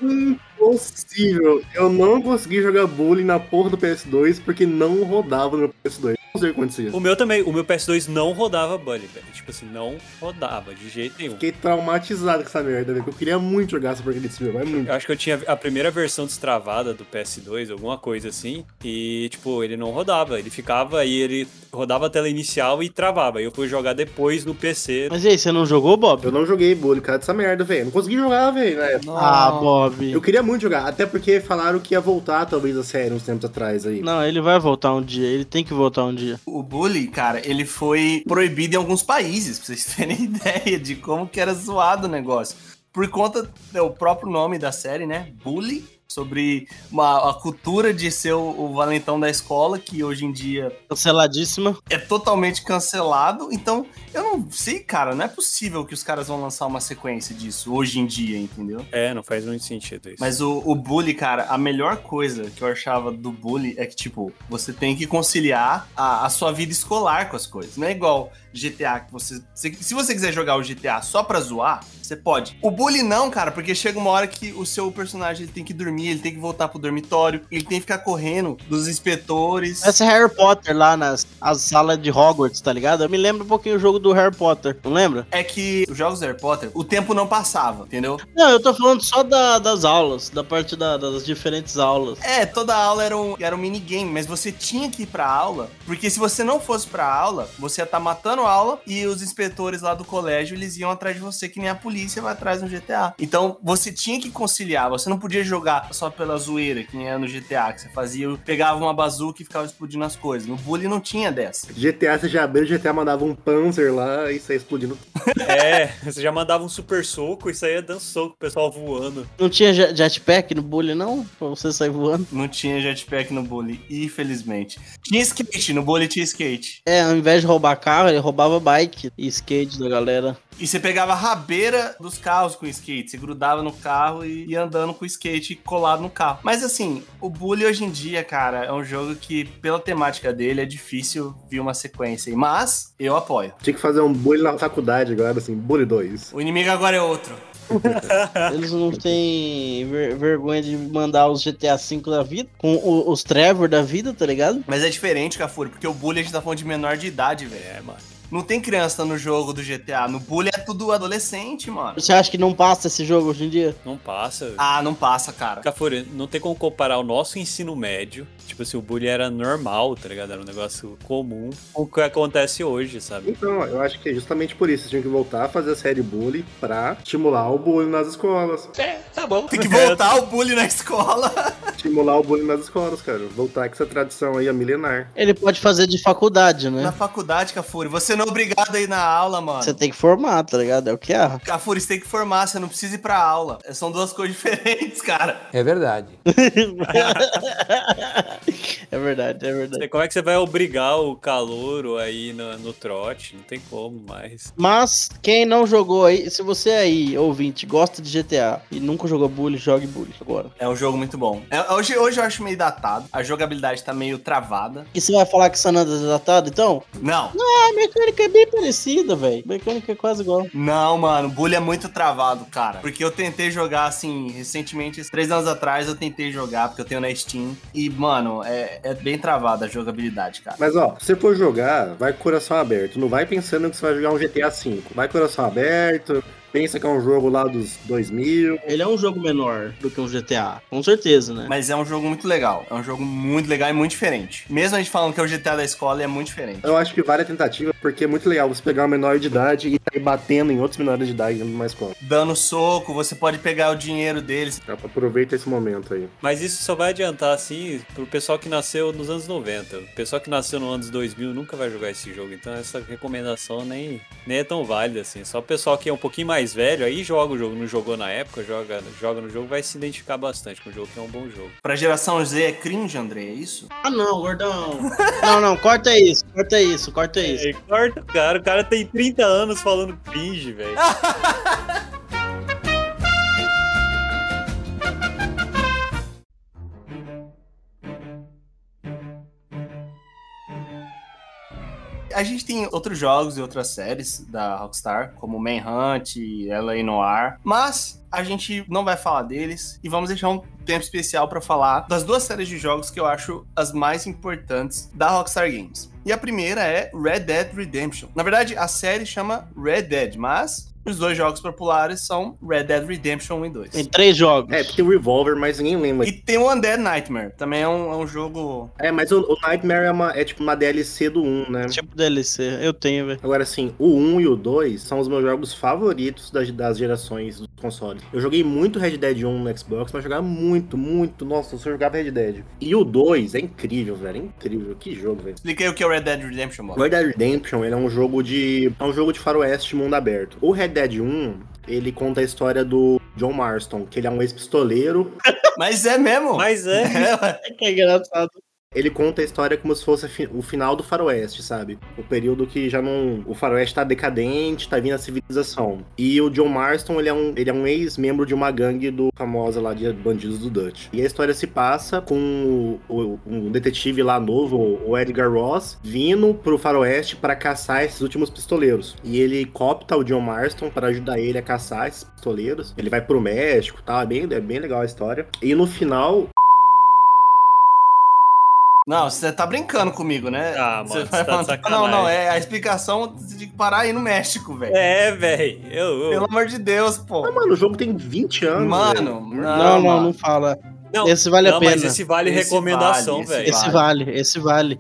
impossível. Eu não consegui jogar bullying na porra do PS2 porque não rodava no meu PS2. Não sei o que acontecia. O meu também. O meu PS2 não rodava Bully, velho. Tipo assim, não rodava de jeito nenhum. Fiquei traumatizado com essa merda, velho. que Eu queria muito jogar essa porcaria desse jogo, é muito. Eu acho que eu tinha a primeira versão destravada do PS2, alguma coisa assim. E, tipo, ele não rodava. Ele ficava e ele rodava a tela inicial e travava. Aí eu fui jogar depois no PC. Mas e aí, você não jogou, Bob? Eu não joguei bullying, cara, dessa merda, velho. Não consegui jogar, velho, época. Ah, Bob. Eu queria muito jogar, até porque falaram que ia voltar, talvez, a série uns tempos atrás aí. Não, ele vai voltar um dia. Ele tem que voltar um dia. O bully, cara, ele foi proibido em alguns países, pra vocês [LAUGHS] terem ideia de como que era zoado o negócio. Por conta do próprio nome da série, né? Bully, sobre uma, a cultura de ser o, o valentão da escola, que hoje em dia Canceladíssima. é totalmente cancelado. Então, eu não sei, cara, não é possível que os caras vão lançar uma sequência disso hoje em dia, entendeu? É, não faz muito sentido isso. Mas o, o bully, cara, a melhor coisa que eu achava do bully é que, tipo, você tem que conciliar a, a sua vida escolar com as coisas. Não é igual GTA, que você. Se, você quiser jogar o GTA só pra zoar, você pode. O bully não, cara, porque chega uma hora que o seu personagem ele tem que dormir, ele tem que voltar pro dormitório, ele tem que ficar correndo dos inspetores. Essa é Harry Potter lá nas as salas de Hogwarts, tá ligado? Eu me lembro um pouquinho o jogo do Harry Potter, não lembra? É que os jogos do Harry Potter, o tempo não passava, entendeu? Não, eu tô falando só da- das aulas, da parte da- das diferentes aulas. É, toda aula era um, era um minigame, mas você tinha que ir pra aula, porque se você não fosse pra aula, você ia estar matando a aula e os inspetores lá do colégio, eles iam atrás de você, que nem a polícia vai atrás no GTA. Então, você tinha que conciliar, você não podia jogar só pela zoeira, que nem é no GTA, que você fazia, pegava uma bazuca e ficava explodindo as coisas. No Bully não tinha dessa. GTA, você já abriu, GTA mandava um Panzer lá e saía explodindo. [LAUGHS] É, você já mandava um super soco e saía dando soco, o pessoal voando. Não tinha jet- jetpack no bully, não? Pra você sair voando? Não tinha jetpack no Bully, infelizmente. Tinha skate, no Bully tinha skate. É, ao invés de roubar carro, ele roubava bike e skate da galera. E você pegava a rabeira dos carros com skate. Você grudava no carro e ia andando com o skate colado no carro. Mas assim, o Bully hoje em dia, cara, é um jogo que, pela temática dele, é difícil vir uma sequência aí. Mas eu apoio. Tinha que fazer um bullying na faculdade agora, assim, bullying 2. O inimigo agora é outro. [LAUGHS] Eles não têm ver- vergonha de mandar os GTA V da vida, com os Trevor da vida, tá ligado? Mas é diferente, Cafuri, porque o Bully a gente tá falando de menor de idade, velho. É, mano. Não tem criança no jogo do GTA. No Bully é tudo adolescente, mano. Você acha que não passa esse jogo hoje em dia? Não passa. Ah, não passa, cara. Cafuri, não tem como comparar o nosso ensino médio, tipo assim, o bullying era normal, tá ligado? Era um negócio comum com o que acontece hoje, sabe? Então, eu acho que é justamente por isso que tinham que voltar a fazer a série bullying pra estimular o bullying nas escolas. Tem que voltar o Bully na escola. [LAUGHS] Estimular o bullying nas escolas, cara. Voltar com essa tradição aí a milenar. Ele pode fazer de faculdade, né? Na faculdade, Cafuri. Você não é obrigado a ir na aula, mano. Você tem que formar, tá ligado? É o que há. Cafuri, você tem que formar, você não precisa ir pra aula. São duas coisas [LAUGHS] diferentes, cara. É verdade. [LAUGHS] é verdade, é verdade. Como é que você vai obrigar o calouro aí no, no trote? Não tem como mais. Mas quem não jogou aí, se você aí, ouvinte, gosta de GTA e nunca jogou Bully, jogue Bully agora. É um jogo muito bom. É- hoje, hoje eu acho meio datado. A jogabilidade tá meio travada. E você vai falar que San Andreas é datado, então? Não. Ah, a mecânica é bem parecida, velho. A mecânica é quase igual. Não, mano, Bully é muito travado, cara. Porque eu tentei jogar, assim, recentemente, três anos atrás, eu tentei jogar, porque eu tenho na Steam. E, mano, é, é bem travada a jogabilidade, cara. Mas ó, se você for jogar, vai com coração aberto. Não vai pensando que você vai jogar um GTA V. Vai com coração aberto. Pensa que é um jogo lá dos 2000. Ele é um jogo menor do que um GTA, com certeza, né? Mas é um jogo muito legal. É um jogo muito legal e muito diferente. Mesmo a gente falando que é o GTA da escola, é muito diferente. Eu acho que vale a tentativa, porque é muito legal você pegar um menor de idade e sair batendo em outros menores de idade dentro de uma escola. Dando soco, você pode pegar o dinheiro deles. Aproveita esse momento aí. Mas isso só vai adiantar, assim, pro pessoal que nasceu nos anos 90. O pessoal que nasceu nos anos 2000 nunca vai jogar esse jogo. Então essa recomendação nem, nem é tão válida, assim. Só o pessoal que é um pouquinho mais velho aí joga o jogo. Não jogou na época, joga, joga no jogo, vai se identificar bastante com o jogo, que é um bom jogo. Pra geração Z é cringe, André, é isso? Ah, não, gordão. [LAUGHS] não, não, corta isso, corta isso, corta isso. É, corta o cara, o cara tem 30 anos falando cringe, velho. [LAUGHS] A gente tem outros jogos e outras séries da Rockstar, como Manhunt, LA Noir, mas a gente não vai falar deles e vamos deixar um tempo especial para falar das duas séries de jogos que eu acho as mais importantes da Rockstar Games. E a primeira é Red Dead Redemption. Na verdade, a série chama Red Dead, mas os dois jogos populares são Red Dead Redemption 1 e 2. Tem três jogos. É, tem o Revolver, mas ninguém lembra. E tem o Undead Nightmare, também é um, é um jogo... É, mas o, o Nightmare é, uma, é tipo uma DLC do 1, né? Tipo DLC, eu tenho, velho. Agora, assim, o 1 e o 2 são os meus jogos favoritos das, das gerações dos consoles. Eu joguei muito Red Dead 1 no Xbox, mas jogava muito, muito. Nossa, eu só jogava Red Dead. E o 2 é incrível, velho. É incrível. Que jogo, velho. Expliquei o que é o Red Dead Redemption, mano. Red Dead Redemption ele é um jogo de. É um jogo de faroeste mundo aberto. O Red Dead 1. Ele conta a história do John Marston, que ele é um ex-pistoleiro. [LAUGHS] Mas é mesmo. Mas é. [LAUGHS] É que é engraçado. Ele conta a história como se fosse o final do faroeste, sabe? O período que já não... O faroeste tá decadente, tá vindo a civilização. E o John Marston, ele é um, é um ex-membro de uma gangue do famosa lá de bandidos do Dutch. E a história se passa com o- um detetive lá novo, o Edgar Ross, vindo pro faroeste para caçar esses últimos pistoleiros. E ele copta o John Marston para ajudar ele a caçar esses pistoleiros. Ele vai pro México, tá? É bem, é bem legal a história. E no final, Não, você tá brincando comigo, né? Ah, mano, Você tá de Não, sacanagem. não, é a explicação você tem que parar aí no México, velho. É, velho. Eu, eu- Pelo amor de Deus, pô. Ah, mano, o jogo tem 20 anos. Mano, não, Não, não, não, fala. Não, esse vale não, a pena. mas esse vale Esse recomendação, velho. Esse vale, esse vale.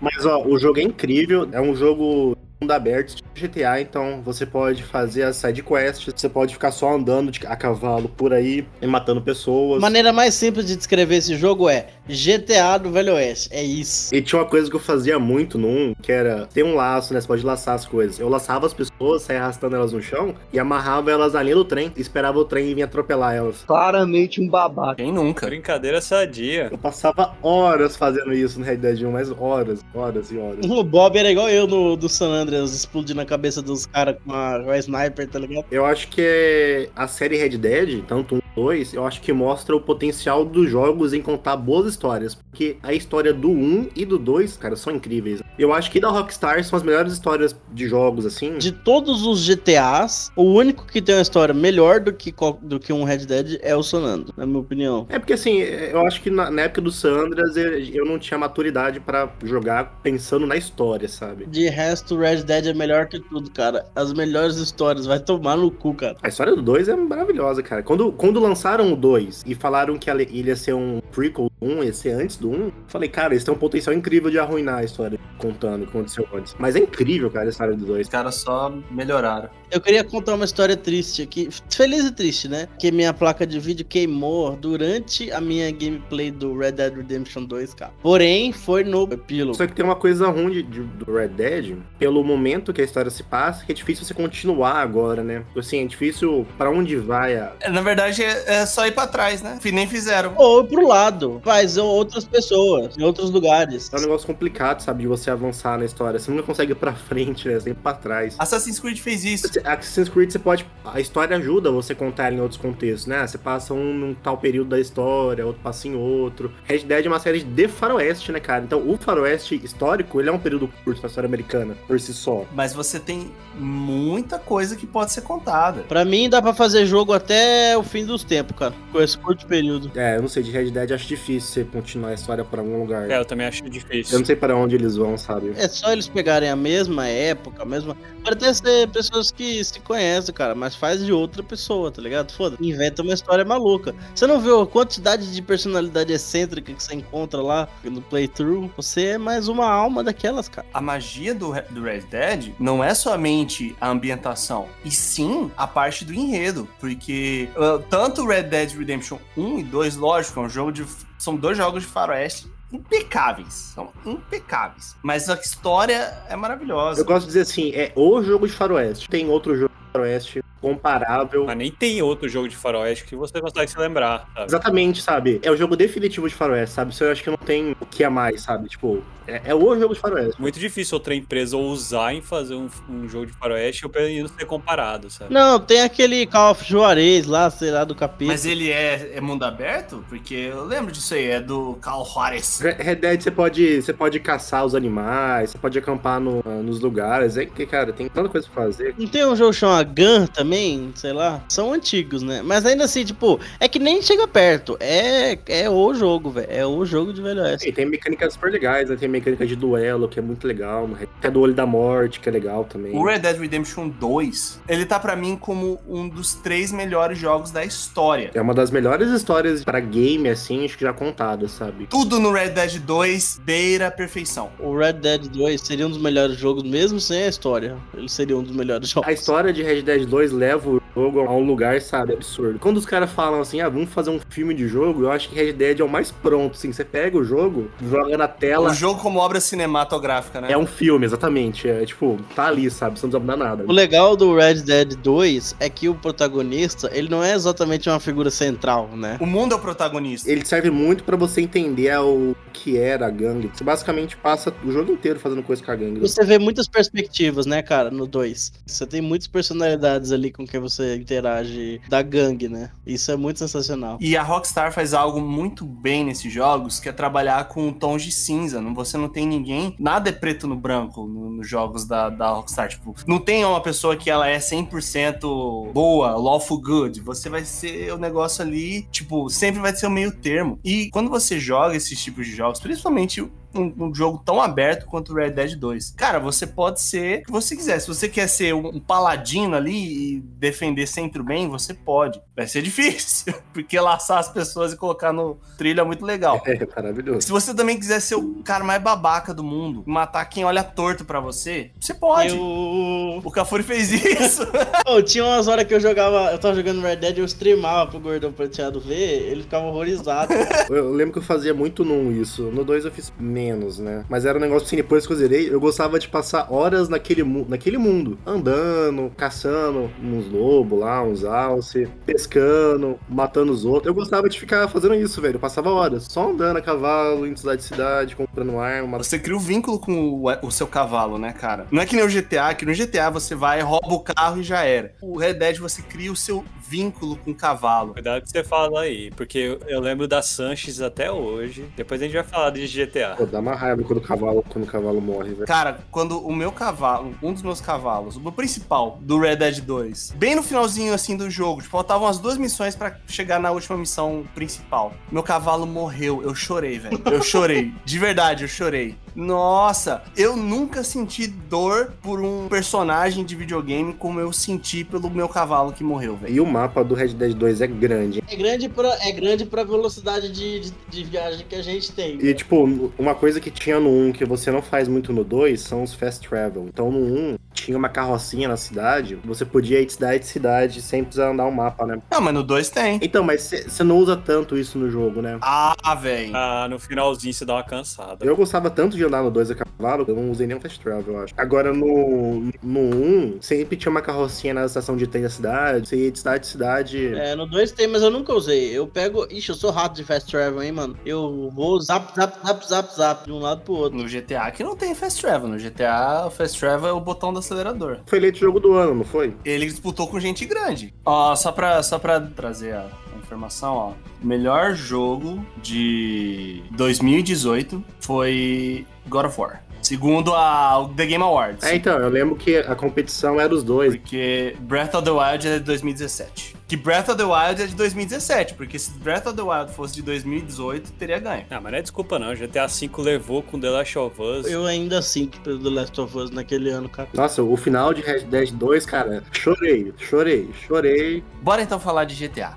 Mas ó, o jogo é incrível, é um jogo mundo aberto, tipo GTA, então você pode fazer as side quests, você pode ficar só andando de- a cavalo por aí e matando pessoas. maneira mais simples de descrever esse jogo é GTA do Velho Oeste. É isso. E tinha uma coisa que eu fazia muito no 1, que era ter um laço, né? Você pode laçar as coisas. Eu laçava as pessoas, saia arrastando elas no chão e amarrava elas na linha do trem, e esperava o trem vir atropelar elas. Claramente um babaca. Quem nunca? Brincadeira sadia. Eu passava horas fazendo isso no Red Dead 1, mas horas, horas e horas. O Bob era igual eu no do San Andreas, explodindo a cabeça dos caras com a, com a sniper, tá ligado? Eu acho que é a série Red Dead, tanto um dois, eu acho que mostra o potencial dos jogos em contar boas histórias. Porque a história do 1 e do 2, cara, são incríveis. Eu acho que da Rockstar são as melhores histórias de jogos, assim. De todos os GTAs, o único que tem uma história melhor do que, do que um Red Dead é o San Andreas, na minha opinião. É porque assim, eu acho que na, na época do Sandras eu, eu não tinha maturidade pra jogar pensando na história, sabe? De resto, o Red Dead é melhor que tudo, cara. As melhores histórias, vai tomar no cu, cara. A história do 2 é maravilhosa, cara. Quando, quando lançaram o 2 e falaram que ele ia ser um prequel do 1, ia ser antes do 1, falei, cara, eles têm um potencial incrível de arruinar a história contando o que aconteceu antes. Mas é incrível, cara, a história do 2. Os caras só melhoraram. Eu queria contar uma história triste aqui. Feliz e triste, né? Que minha placa de vídeo queimou durante a minha gameplay do Red Dead Redemption 2, cara. Porém, foi no epílogo. Só que tem uma coisa ruim de, de- do Red Dead, pelo momento que a história se passa, que é difícil você continuar agora, né? Assim, é difícil pra onde vai a. É, Na verdade, é é só ir pra trás, né? Nem fizeram. Ou pro lado. Faz outras pessoas, em outros lugares. É um negócio complicado, sabe? De você avançar na história. Você nunca consegue ir pra frente, né? Você tem que ir pra trás. Assassin's Creed fez isso. Assassin's Creed você pode. A história ajuda você contar ela em outros contextos, né? Você passa um num tal período da história, outro passa em outro. Red Dead é uma série de faroeste, né, cara? Então o faroeste histórico, ele é um período curto na história americana, por si só. Mas você tem muita coisa que pode ser contada. Pra mim, dá pra fazer jogo até o fim dos tempos, cara. Com esse curto período. É, eu não sei, de Red Dead acho difícil você continuar a história pra algum lugar. É, eu também acho Eu difícil. não sei para onde eles vão, sabe? É só eles pegarem a mesma época, a mesma. Pode até ser pessoas que se conhecem, cara, mas faz de outra pessoa, tá ligado? Foda. Inventa uma história maluca. Você não viu a quantidade de personalidade excêntrica que você encontra lá no playthrough? Você é mais uma alma daquelas, cara. A magia do, do Red Dead não é somente a ambientação, e sim a parte do enredo. Porque ah, tanto Red Dead Redemption 1 e 2, lógico, é um jogo de. São dois jogos de faroeste impecáveis. São impecáveis. Mas a história é maravilhosa. Eu gosto de dizer assim, é o jogo de faroeste. Tem outro jogo de faroeste comparável. Mas nem tem outro jogo de faroeste que você consegue se lembrar, sabe? Exatamente, sabe? É o jogo definitivo de faroeste, sabe? Isso eu acho que não tem o que a mais, sabe? Tipo, é, é o jogo de faroeste. Muito difícil outra empresa ousar em fazer um, um jogo de faroeste e não ser comparado, sabe? Não, tem aquele Call of Juarez lá, sei lá, do capítulo. Mas ele é, é mundo aberto? Porque eu lembro disso aí, é do Carl Juarez. Re- Red Dead você pode, você pode caçar os animais, você pode acampar no- nos lugares. É que, cara, tem tanta coisa pra fazer. Não tem um jogo chamado Gun também, sei lá? São antigos, né? Mas ainda assim, tipo, é que nem chega perto. É, é o jogo, velho. É o jogo de Velho Oeste. E tem mecânicas super legais, né? Tem mecânica de duelo, que é muito legal. no Red- Tem a do Olho da Morte, que é legal também. O Red Dead Redemption 2, ele tá pra mim como um dos três melhores jogos da história. É uma das melhores histórias pra game, assim, acho que já contadas, sabe? Tudo no Red Dead 2 beira a perfeição. O Red Dead 2 seria um dos melhores jogos, mesmo sem a história. Ele seria um dos melhores jogos. A história de Red Dead 2 leva o jogo a um lugar, sabe, absurdo. Quando os caras falam assim, ah, vamos fazer um filme de jogo, eu acho que Red Dead é o mais pronto, assim. Você pega o jogo, joga na tela, O jogo como obra cinematográfica, né? é um filme, exatamente. É tipo, tá ali, sabe? Você não precisa mudar nada. O legal do Red Dead 2 é que o protagonista, ele não é exatamente uma figura central, né? O mundo é o protagonista. Ele serve muito pra você entender o que era a gangue. Você basicamente passa o jogo inteiro fazendo coisa com a gangue. Você vê muitas perspectivas, né, cara, no 2. Você tem muitas personalidades ali com quem você interage da gangue, né? Isso é muito sensacional. E a Rockstar faz algo muito bem nesses jogos, que é trabalhar com tons de cinza. Não- Você não tem ninguém. Nada é preto no branco no- nos jogos da, da Rockstar. Tipo, não tem uma pessoa que ela é 100% boa, lawful good. Você vai ser o negócio ali, tipo, sempre vai ser o meio termo. E quando você joga esses tipos de jogos, principalmente um, um jogo tão aberto quanto o Red Dead 2. Cara, você pode ser o que você quiser. Se você quer ser um, um paladino ali e defender sempre o bem, você pode. Vai ser [LAUGHS] difícil, porque laçar as pessoas e colocar no trilho é muito legal. [LAUGHS] É maravilhoso. Se você também quiser ser o cara mais babaca do mundo, matar quem olha torto pra você, você pode. Eu... O Cafuri fez isso. [LAUGHS] Pô, tinha umas horas que eu jogava, eu tava jogando Red Dead, eu streamava pro Gordão Prateado ver, ele ficava horrorizado. Eu, lembro que eu fazia muito no 1 isso. No 2 eu fiz menos, né? Mas era um negócio assim, depois que eu zerei, eu gostava de passar horas naquele, mu- naquele mundo. Andando, caçando uns lobos lá, uns alce, pescando, matando os outros. Eu gostava de ficar fazendo isso, velho. Eu passava horas. Só andando a cavalo, indo de cidade em cidade, comprando arma. Você cria o vínculo com o, o seu cavalo, né, cara? Não é que nem o GTA, que no GTA você vai, rouba o carro e já era. O Red Dead você cria o seu vínculo com o cavalo. Cuidado que você fala aí, porque eu, eu lembro da Sanches até hoje. Depois a gente vai falar de GTA. Pô, dá uma raiva quando o cavalo, quando o cavalo morre, velho. Cara, quando o meu cavalo, um dos meus cavalos, o meu principal do Red Dead 2, bem no finalzinho assim do jogo, tipo, faltavam as duas missões pra chegar na última missão principal. Meu cavalo morreu, eu chorei, velho. Eu chorei. De verdade, eu chorei. Nossa, eu nunca senti dor por um personagem de videogame como eu senti pelo meu cavalo que morreu, velho. E o mapa do Red Dead 2 é grande. É grande pra, é grande pra velocidade de, de, de viagem que a gente tem. E, tipo, uma coisa que tinha no 1 que você não faz muito no 2 são os fast travel. Então, no 1, tinha uma carrocinha na cidade, você podia ir de cidade em cidade sem precisar andar um mapa, né? Não, mas no 2 tem. Então, mas você não usa tanto isso no jogo, né? Ah, velho. Ah, no finalzinho você dá uma cansada. Eu gostava tanto de andar no 2 a cavalo, eu não usei nenhum fast travel, eu acho. Agora no, no 1, sempre tinha uma carrocinha na estação de trem da cidade, você ia de cidade em cidade. É, no 2 tem, mas eu nunca usei. Eu pego. Ixi, eu sou rato de fast travel, hein, mano. Eu vou zap, zap, zap, zap, zap, de um lado pro outro. No GTA que não tem fast travel. No GTA, o fast travel é o botão do acelerador. Foi eleito jogo do ano, não foi? Ele disputou com gente grande. Ó, só pra, só pra trazer a a informação, ó. O melhor jogo de 2018 foi God of War. Segundo a o The Game Awards. É, então, eu lembro que a competição era os dois. Porque Breath of the Wild é de 2017. Que Breath of the Wild é de 2017, porque se Breath of the Wild fosse de 2018, teria ganho. Ah, mas não é desculpa não, GTA V levou com The Last of Us. Eu ainda sinto pelo The Last of Us naquele ano, cara. Nossa, o final de Red Dead 2, cara, chorei, chorei, chorei. Bora então falar de GTA.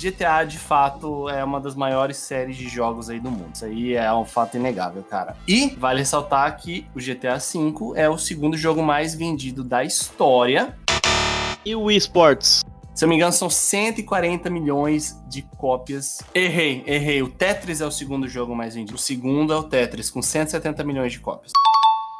GTA, de fato, é uma das maiores séries de jogos aí do mundo. Isso aí é um fato inegável, cara. E vale ressaltar que o GTA V é o segundo jogo mais vendido da história. E o Wii Sports? Se eu não me engano, são 140 milhões de cópias. Errei, errei. O Tetris é o segundo jogo mais vendido. O segundo é o Tetris, com 170 milhões de cópias.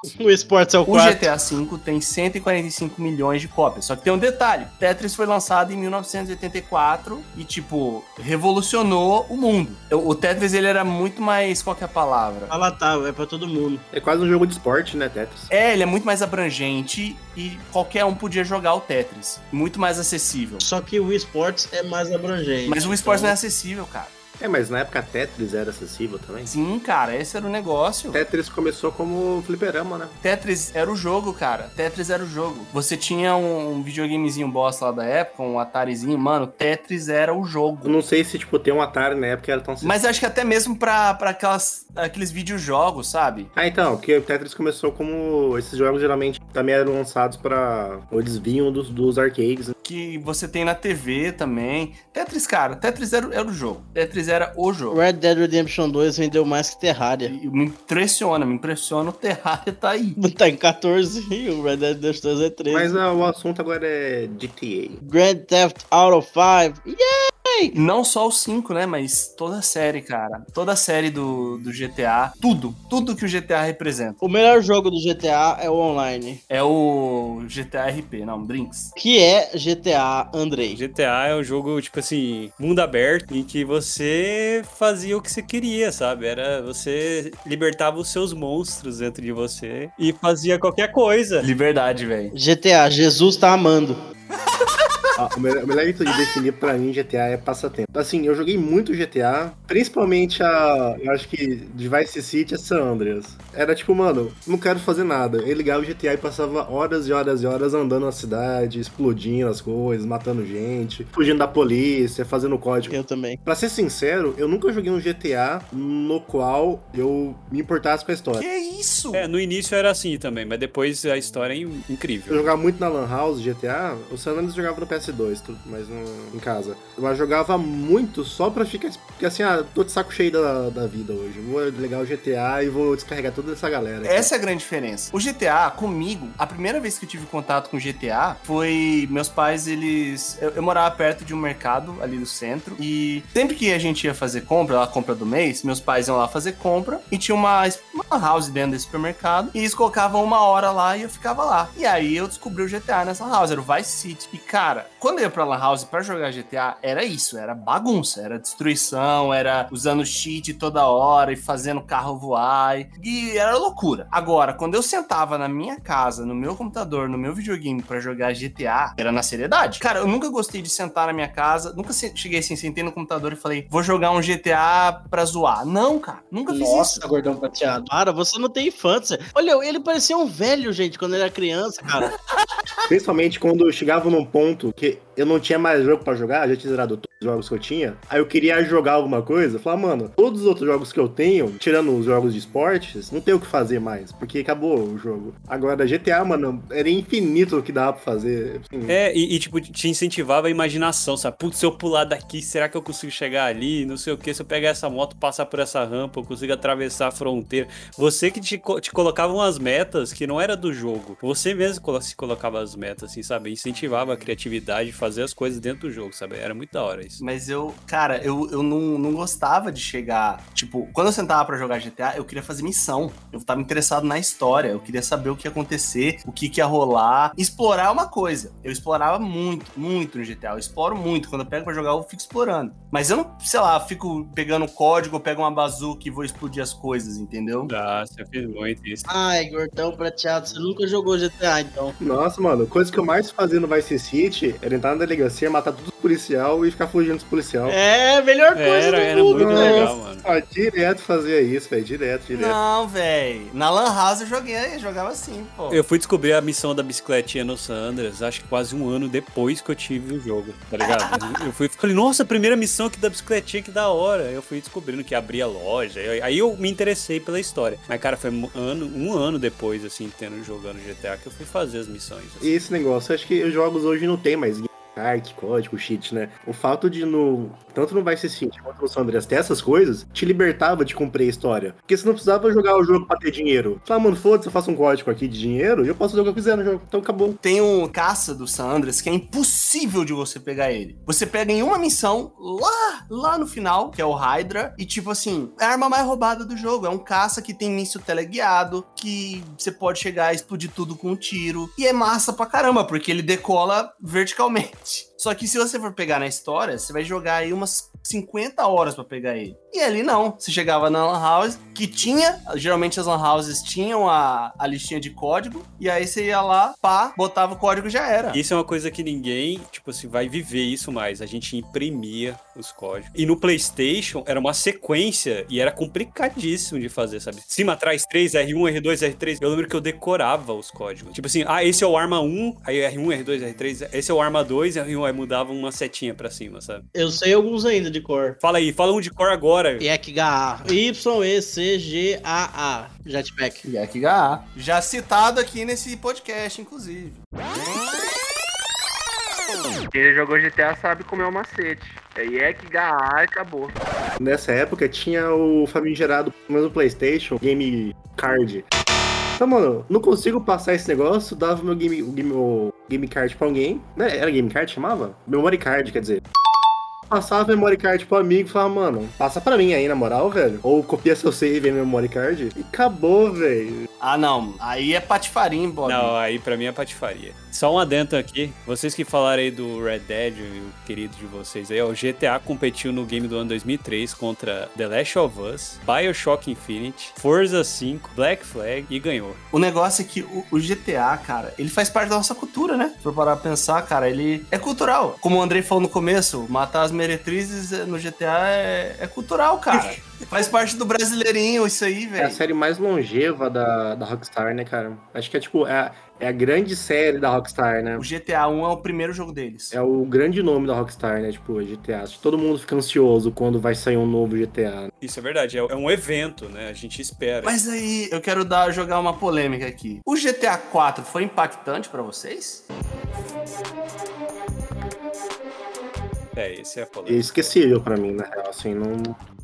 [LAUGHS] O Sports é o O 4. GTA V tem 145 milhões de cópias. Só que tem um detalhe: Tetris foi lançado em 1984 e, tipo, revolucionou o mundo. O Tetris ele era muito mais. Qual que é a palavra? Palatável, é pra todo mundo. É quase um jogo de esporte, né, Tetris? É, ele é muito mais abrangente e qualquer um podia jogar o Tetris. Muito mais acessível. Só que o Wii Sports é mais abrangente. Mas o esporte não é Então, acessível, cara. É, mas na época Tetris era acessível também. Sim, cara, esse era o negócio. Tetris começou como fliperama, né? Tetris era o jogo, cara. Tetris era o jogo. Você tinha um videogamezinho boss lá da época, um Atarizinho, mano, Tetris era o jogo. Eu não sei se, tipo, ter um Atari na época era tão Mas acho que até mesmo pra, pra aquelas, aqueles videojogos, sabe? Ah, então, porque o Tetris começou como. Esses jogos geralmente também eram lançados pra. Ou eles vinham dos, dos arcades. né? Que você tem na TV também. Tetris, cara, Tetris era, era o jogo. Tetris era o jogo. Red Dead Redemption 2 vendeu mais que Terraria. E me impressiona, me impressiona o Terraria tá aí. [LAUGHS] Tá em 14 e o Red Dead Redemption 2 é 13. Mas ah, o assunto agora é GTA. Grand Theft Auto 5. Não só o 5, né? Mas toda a série, cara. Toda a série do, do GTA. Tudo. Tudo que o GTA representa. O melhor jogo do GTA é o online. É o GTA RP, não, Drinks. Que é GTA Andrei. GTA é um jogo, tipo assim, mundo aberto, em que você fazia o que você queria, sabe? Era você libertava os seus monstros dentro de você e fazia qualquer coisa. Liberdade, velho. GTA, Jesus tá amando. O melhor o melhor jeito de definir pra mim GTA é passatempo. Assim, eu joguei muito GTA, principalmente a. Eu acho que de Vice City a San Andreas. Era tipo, mano, não quero fazer nada. Eu ligava o GTA e passava horas e horas e horas andando na cidade, explodindo as coisas, matando gente, fugindo da polícia, fazendo código. Eu também. Pra ser sincero, eu nunca joguei um GTA no qual eu me importasse com a história. Que isso? É, no início era assim também, mas depois a história é in- Eu incrível. jogava muito na Lan House, GTA. O San Andreas jogava no PS2, tudo, mas no- em casa. Eu jogava muito só pra ficar. Porque assim, ah, tô de saco cheio da, da vida hoje. Vou ligar o GTA e vou descarregar toda essa galera. Essa é a grande diferença. O GTA, comigo, a primeira vez que eu tive contato com GTA foi. Meus pais, eles. Eu, eu morava perto de um mercado ali no centro. E sempre que a gente ia fazer compra, a compra do mês, meus pais iam lá fazer compra. E tinha uma, uma house dentro desse supermercado. E eles colocavam uma hora lá e eu ficava lá. E aí eu descobri o GTA nessa house, era o Vice City. E cara, quando eu ia pra Lan House pra jogar GTA, era isso, era bagunça, era destruição, era usando cheat toda hora e fazendo o carro voar. E era loucura. Agora, quando eu sentava na minha casa, no meu computador, no meu videogame pra jogar GTA, era na seriedade. Cara, eu nunca gostei de sentar na minha casa, nunca cheguei assim, sentei no computador e falei, vou jogar um GTA pra zoar. Não, cara, nunca fiz Nossa, isso. gordão prateado. para, você não tem infância. Olha, ele parecia um velho, gente, quando ele era criança, cara. Principalmente quando eu chegava num ponto que eu não tinha mais jogo pra jogar, já tinha zerado todos os jogos que eu tinha. Aí eu queria jogar alguma coisa, eu falava, mano, todos os outros jogos que eu tenho, tirando os jogos de esportes, não tem o que fazer mais, porque acabou o jogo. Agora, GTA, mano, era infinito o que dava pra fazer. Assim, É, e, e, tipo, te incentivava a imaginação, sabe? Putz, se eu pular daqui, será que eu consigo chegar ali? Não sei o que, se eu pegar essa moto, passar por essa rampa, eu consigo atravessar a fronteira. Você que te, te colocava umas metas que não era do jogo. Você mesmo se colocava as metas, assim, sabe? Incentivava a criatividade, fazer as coisas dentro do jogo, sabe? Era muito da hora isso. Mas eu, cara, eu, eu não, não gostava de chegar. Tipo, quando eu sentava pra jogar GTA, eu queria fazer missão. Eu tava interessado na história. Eu queria saber o que ia acontecer, o que, que ia rolar. Explorar é uma coisa. Eu explorava muito, muito no GTA. Eu exploro muito. Quando eu pego pra jogar, eu fico explorando. Mas eu não, sei lá, fico pegando código, eu pego uma bazuca e vou explodir as coisas, entendeu? Ah, você fez muito isso. Ai, gordão prateado, você nunca jogou GTA, então. Nossa, mano, coisa que eu mais fazia no Vice City era entrar na delegacia, matar todos os policial e ficar fugindo dos policial. É, melhor coisa Era, do era mundo, muito né? legal, mano. Ah, direto fazia isso, velho, direto, direto. Não, velho. Na Lan House eu joguei, eu jogava assim, pô. Eu fui descobrir a missão da bicicletinha no San Andreas, acho que quase um ano depois que eu tive o jogo, tá ligado? [LAUGHS] Eu fui falei, nossa, primeira missão aqui da bicicletinha, que da hora. Eu fui descobrindo que abria loja, aí- aí eu me interessei pela história. Mas, cara, foi um ano, um ano depois, assim, tendo jogando GTA, que eu fui fazer as missões. assim. E esse negócio, acho que os jogos hoje não tem mais art, código, cheat, né? O fato de no tanto no Vice City quanto no San ter essas coisas, te libertava de cumprir a história. Porque você não precisava jogar o jogo pra ter dinheiro. Fala, mano, foda-se, eu faço um código aqui de dinheiro e eu posso fazer o que eu quiser no jogo. Então acabou. Tem um caça do San que é impossível de você pegar ele. Você pega em uma missão lá, lá no final, que é o Hydra, e tipo assim, é a arma mais roubada do jogo. É um caça que tem míssil teleguiado, que você pode chegar e explodir tudo com um tiro. E é massa pra caramba, porque ele decola verticalmente. Só que se você for pegar na história, você vai jogar aí umas 50 horas pra pegar ele. E ali não. Você chegava na Lan House, que tinha, geralmente as Lan Houses tinham a, a listinha de código, e aí você ia lá, pá, botava o código e já era. Isso é uma coisa que ninguém, tipo assim, vai viver isso mais. A gente imprimia os códigos. E no PlayStation era uma sequência e era complicadíssimo de fazer, sabe? Cima, atrás, 3, R1, R2, R3. Eu lembro que eu decorava os códigos. Tipo assim, ah, esse é o arma 1, aí R1, R2, R3. Esse é o arma 2, R1, aí mudava uma setinha pra cima, sabe? Eu sei alguns ainda de cor. Fala aí, fala um de cor agora. YGA. Y-E-C-G-A-A. Jetpack. YGA. Já citado aqui nesse podcast, inclusive. Quem jogou GTA sabe como é o macete. É e acabou. Nessa época tinha o famigerado, pelo menos no PlayStation, Game Card. Então, mano, não consigo passar esse negócio, dava meu game, o game, o game card pra alguém, né? Era game card que chamava? Memory card, quer dizer. Passava a memory card pro amigo e falava, mano, passa pra mim aí, na moral, velho. Ou copia seu save em memory card. E acabou, velho. Ah, não. Aí é patifaria, hein, Bob? Não, aí pra mim é patifaria. Só um adendo aqui. Vocês que falaram aí do Red Dead, o querido de vocês aí, ó, o GTA competiu no game do ano 2003 contra The Last of Us, Bioshock Infinite, Forza 5, Black Flag e ganhou. O negócio é que o, o GTA, cara, ele faz parte da nossa cultura, né? Se for parar pra pensar, cara, ele é cultural. Como o Andrei falou no começo, matar as meretrizes eh, no GTA é, é cultural, cara. [LAUGHS] faz parte do brasileirinho isso aí, É a velho. série mais longeva da, da Rockstar, né, cara? Acho que é tipo, é é a grande série da Rockstar, né? O GTA 1 é o primeiro jogo deles. É o grande nome da Rockstar, né? Tipo, GTA. Todo mundo fica ansioso quando vai sair um novo GTA. né? Isso é verdade, é, é um evento, né? A gente espera. Mas aí, eu quero dar, jogar uma polêmica aqui. O GTA 4 foi impactante pra vocês? É, esse é a É polêmica. esquecível pra mim, na real, assim, não,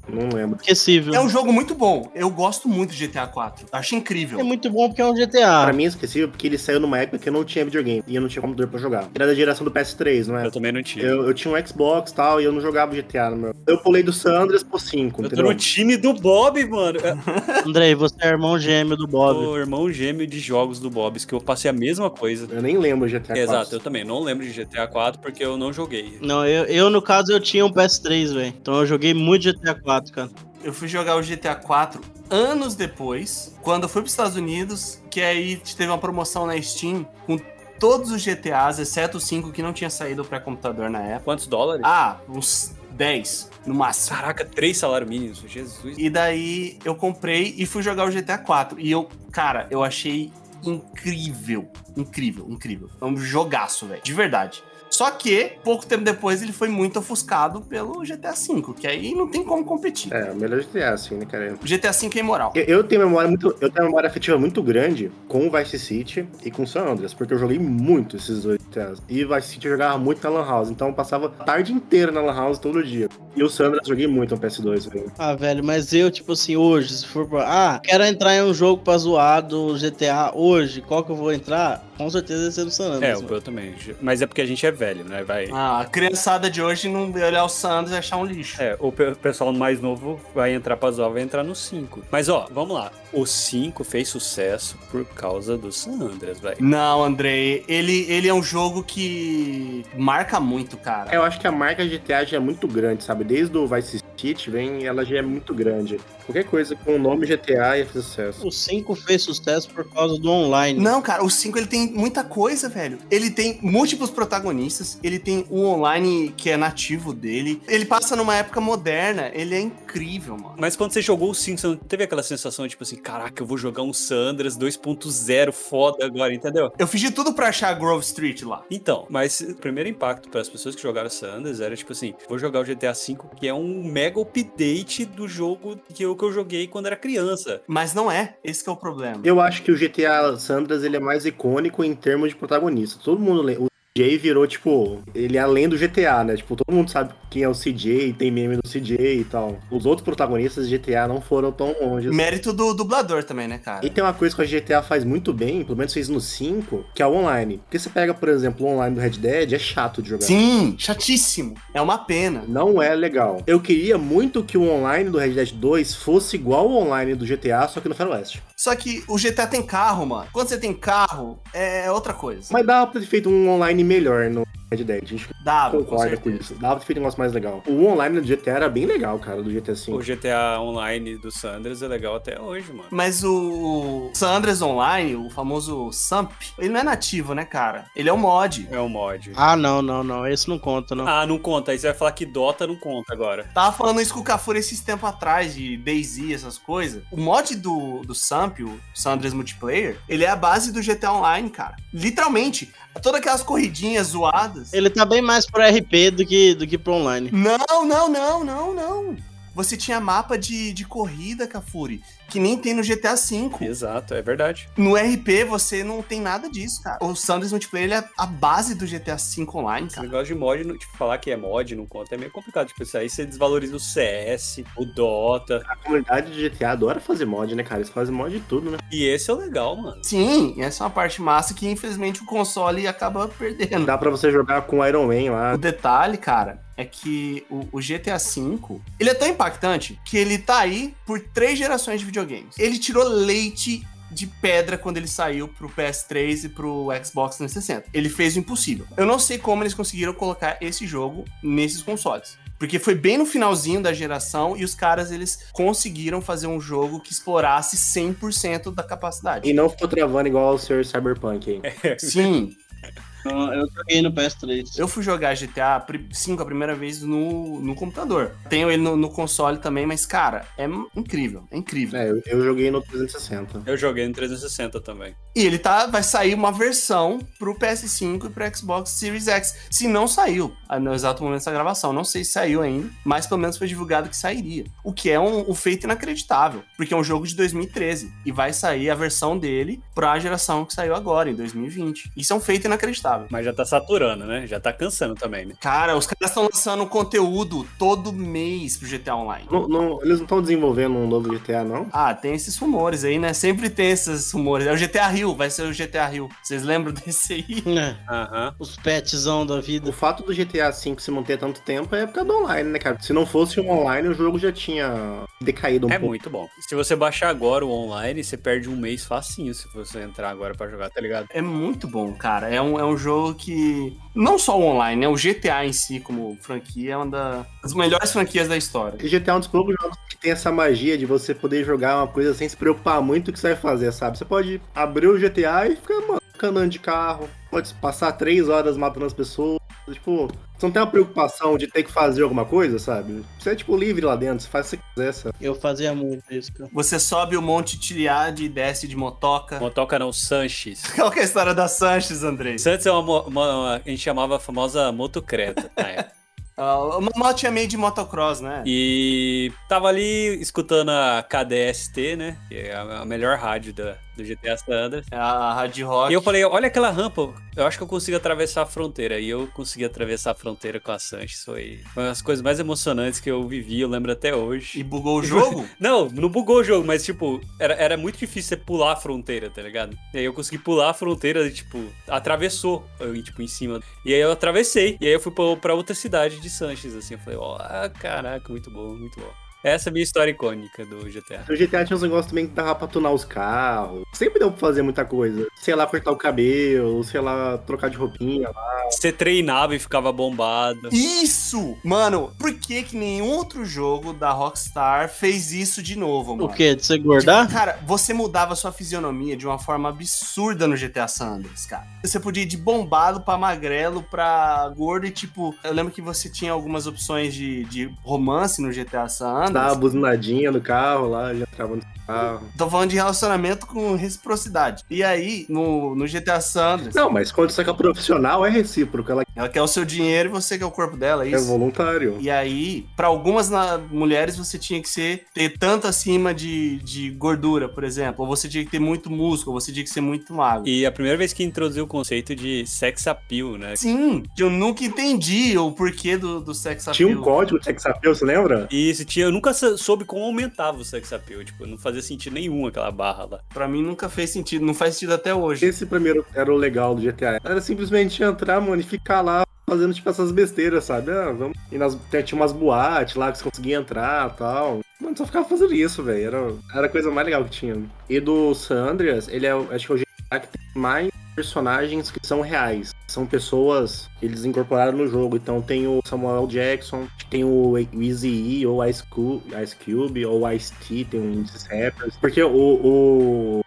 não lembro. Esquecível. É um jogo muito bom. Eu gosto muito de GTA 4. Acho incrível. É muito bom porque é um Pra GTA. mim é esquecível porque ele saiu numa época que eu não tinha videogame e eu não tinha computador pra jogar. Era da geração do PS3, não é? Eu também não tinha. Eu, eu tinha um Xbox e tal, e eu não jogava GTA no meu. Eu pulei do Sandras pro 5, Eu tô entendeu? no time do Bob, mano. [LAUGHS] Andrei, você é irmão gêmeo do Bob. o irmão gêmeo de jogos do Bob's, que eu passei a mesma coisa. Eu nem lembro GTA 4. Exato, eu também não lembro de GTA 4 porque eu não joguei. Não, eu, eu, no caso, eu tinha um PS3, velho. Então eu joguei muito GTA 4, cara. Eu fui jogar o GTA 4 anos depois, quando eu fui para os Estados Unidos, que aí teve uma promoção na Steam com todos os GTAs, exceto o 5 que não tinha saído para computador na época. Quantos dólares? Ah, uns 10 no máximo. Caraca, três salários mínimos, Jesus. E daí eu comprei e fui jogar o GTA 4. E eu, cara, eu achei incrível. Incrível, incrível. É um jogaço, velho. De verdade. Só que, pouco tempo depois, ele foi muito ofuscado pelo GTA V, que aí não tem como competir. É, o melhor GTA, assim, né, cara? O GTA V é imoral. Eu, eu tenho memória muito. Eu tenho uma memória afetiva muito grande com o Vice City e com o San Andreas, porque eu joguei muito esses dois GTAs. E Vice City eu jogava muito na Lan House, então eu passava a tarde inteira na Lan House todo dia. E o San Andreas eu joguei muito no PS2, velho. Ah, velho, mas eu, tipo assim, hoje, se for pra. Ah, quero entrar em um jogo pra zoar do GTA hoje, qual que eu vou entrar? Com certeza vai ser no San É, Andreas. o mano. eu também. Mas é porque a gente é velho, né? Vai. Ah, a criançada de hoje não olhar o Sanders e achar um lixo. É, o pe- pessoal mais novo vai entrar pra zoar, vai entrar no 5. Mas ó, vamos lá. O 5 fez sucesso por causa do San Andreas, velho. Não, Andrei, ele, ele é um jogo que marca muito, cara. Eu acho que a marca GTA já é muito grande, sabe? Desde o Vice City, vem, ela já é muito grande. Qualquer coisa com o nome GTA ia fazer sucesso. O 5 fez sucesso por causa do online. Não, cara, o 5 ele tem muita coisa, velho. Ele tem múltiplos protagonistas, ele tem o online que é nativo dele. Ele passa numa época moderna, ele é incrível, mano. Mas quando você jogou o 5, você não teve aquela sensação, tipo assim, caraca, eu vou jogar um Sandras 2.0 foda agora, entendeu? Eu fiz de tudo pra achar Grove Street lá. Então, mas o primeiro impacto para as pessoas que jogaram Sanders era tipo assim: vou jogar o GTA V, que é um mega update do jogo que eu, que eu joguei quando era criança. Mas não é, esse que é o problema. Eu acho que o GTA Sandras ele é mais icônico em termos de protagonista. Todo mundo lembra. O CJ virou, tipo, ele é além do GTA, né? Tipo, todo mundo sabe quem é o CJ, tem meme do CJ e tal. Os outros protagonistas de GTA não foram tão longe. assim. Mérito do dublador também, né, cara? E tem uma coisa que a GTA faz muito bem, pelo menos fez no 5, que é o online. Porque você pega, por exemplo, o online do Red Dead, é chato de jogar. Sim, chatíssimo. É uma pena. Não é legal. Eu queria muito que o online do Red Dead 2 fosse igual ao online do GTA, só que no Faroeste. Só que o GTA tem carro, mano. Quando você tem carro, é outra coisa. Mas dava pra ter feito um online melhor no Red Dead. A gente Dava, com concorda com, certeza. isso. Dava pra um negócio mais legal. O online do GTA era bem legal, cara, do GTA V. O GTA Online do Sanders é legal até hoje, mano. Mas o Sanders Online, o famoso SAMP, ele não é nativo, né, cara? Ele é um mod. É um mod. Ah, não, não, não. Esse não conta, não. Ah, não conta. Aí você vai falar que Dota não conta agora. Tava falando isso com o Cafura esses tempos atrás, de DayZ, essas coisas. O mod do, do Samp, o Sanders Multiplayer, ele é a base do GTA Online, cara. Literalmente. Todas aquelas corridinhas zoadas. Ele tá bem mais pro RP do que, do que pro online. Não, não, não, não, não. Você tinha mapa de, de corrida, Cafuri, que nem tem no GTA V. Exato, é verdade. No RP você não tem nada disso, cara. O Sanders Multiplayer ele é a base do GTA V Online, Esse cara. negócio de mod, não- tipo, falar que é mod não conta é meio complicado. Tipo, isso aí você desvaloriza o CS, o Dota. A comunidade de GTA adora fazer mod, né, cara? Eles fazem mod de tudo, né? E esse é o legal, mano. Sim, essa é uma parte massa que infelizmente o console acaba perdendo. Dá pra você jogar com o Iron Man lá. O detalhe, cara, é que o, o GTA V, ele é tão impactante que ele tá aí por três gerações de videogames. Ele tirou leite de pedra quando ele saiu pro PS3 e pro Xbox 360. Ele fez o impossível. Eu não sei como eles conseguiram colocar esse jogo nesses consoles. Porque foi bem no finalzinho da geração e os caras eles conseguiram fazer um jogo que explorasse 100% da capacidade. E não ficou travando igual o Sr. Cyberpunk aí. Sim, [LAUGHS] Eu joguei no PS3. Eu fui jogar GTA 5 a primeira vez no, no computador. Tenho ele no, no console também, mas, cara, é incrível. É incrível. É, eu, eu joguei no 360. Eu joguei no 360 também. E ele tá, vai sair uma versão pro PS5 e pro Xbox Series X. Se não saiu, ah, no exato momento dessa gravação. Não sei se saiu ainda, mas pelo menos foi divulgado que sairia. O que é um, um feito inacreditável, porque é um jogo de 2013 e vai sair a versão dele pra geração que saiu agora, em 2020. Isso é um feito inacreditável. Mas já tá saturando, né? Já tá cansando também, né? Cara, os caras estão lançando conteúdo todo mês pro GTA Online. Não- não- eles não estão desenvolvendo um novo GTA, não? Ah, tem esses rumores aí, né? Sempre tem esses rumores. É o GTA Rio, vai ser o GTA Rio. Vocês lembram [LAUGHS] desse aí? É, Aham. os petzão da vida. O fato do GTA V se manter tanto tempo é por causa do online, né, cara? Se não fosse um online, o jogo já tinha decaído um É pouco. muito bom. Se você baixar agora o online, você perde um mês facinho se você entrar agora pra jogar, tá ligado? É muito bom, cara. É um, é um jogo que. Não só o online, né? O GTA em si, como franquia, é uma da- das melhores franquias da história. E GTA é um dos poucos jogos que tem essa magia de você poder jogar uma coisa sem se preocupar muito o que você vai fazer, sabe? Você pode abrir o GTA e ficar, mano, andando de carro, pode passar três horas matando as pessoas, Tipo, você não tem uma preocupação de ter que fazer alguma coisa, sabe? Você é, tipo, livre lá dentro, você faz o que você quiser, sabe? Eu fazia muito isso, cara. Você sobe o Monte Tiliade e desce de motoca. Motoca não, Sanches. [LAUGHS] Qual que é a história da Sanches, Andrei? Sanches é uma, uma- uma- a gente chamava a famosa motocreta na época. [LAUGHS] Ah, uma moto meio de motocross, né? E tava ali escutando a KDST, né? Que é a melhor rádio da, do GTA San Andreas. É a Hard Rock. E eu falei, olha aquela rampa, eu acho que eu consigo atravessar a fronteira. E eu consegui atravessar a fronteira com a Sanches. Foi foi uma das coisas mais emocionantes que eu vivi, eu lembro até hoje. E bugou o jogo? [LAUGHS] Não, não bugou o jogo, mas tipo, era, era muito difícil você pular a fronteira, tá ligado? E aí eu consegui pular a fronteira e, tipo, atravessou, eu, tipo, em cima. E aí eu atravessei. E aí eu fui pra, pra outra cidade de Sanches, assim. Eu falei, ó, ah, caraca, muito bom, muito bom. Essa é a minha história icônica do GTA. No GTA tinha uns negócios também que dava pra tunar os carros. Sempre deu pra fazer muita coisa. Sei lá, cortar o cabelo, sei lá, trocar de roupinha. Você treinava e ficava bombado. Isso! Mano, por que que nenhum outro jogo da Rockstar fez isso de novo, mano? O quê? De você engordar? Cara, você mudava sua fisionomia de uma forma absurda no GTA San Andreas, cara. Você podia ir de bombado pra magrelo, pra gordo e tipo... Eu lembro que você tinha algumas opções de, de romance no GTA San Dava buzinadinha no carro lá, já entrava no carro. Tô falando de relacionamento com reciprocidade. E aí, no, no GTA San Andreas, Não, mas quando você é profissional, é recíproco. Ela ela quer o seu dinheiro e você quer o corpo dela, é é isso? voluntário. E aí, pra algumas na- mulheres, você tinha que ser ter tanto acima de, de gordura, por exemplo. Ou você tinha que ter muito músculo, ou você tinha que ser muito magro. E a primeira vez que introduziu o conceito de sex appeal, né? Sim, que eu nunca entendi o porquê do, do sex Tinha appeal. um código de sex appeal, você lembra? E isso tinha, eu nunca soube como aumentava o sex appeal, tipo, não fazia sentido nenhum aquela barra lá. Pra mim nunca fez sentido, não faz sentido até hoje. Esse primeiro era o legal do GTA. Era simplesmente entrar, mano, e ficar lá fazendo, tipo, essas besteiras, sabe? Ah, vamos... E nas... tinha umas boates lá que você conseguia entrar e tal. Mano, só ficava fazendo isso, velho. Era... era a coisa mais legal que tinha. E do San Andreas, ele é, acho que é o GTA que tem mais personagens que são reais. São pessoas eles incorporaram no jogo. Então tem o Samuel Jackson, tem o Easy E, ou Ice Cube, Ice Cube ou Ice T, tem um desses rappers. Porque o, o,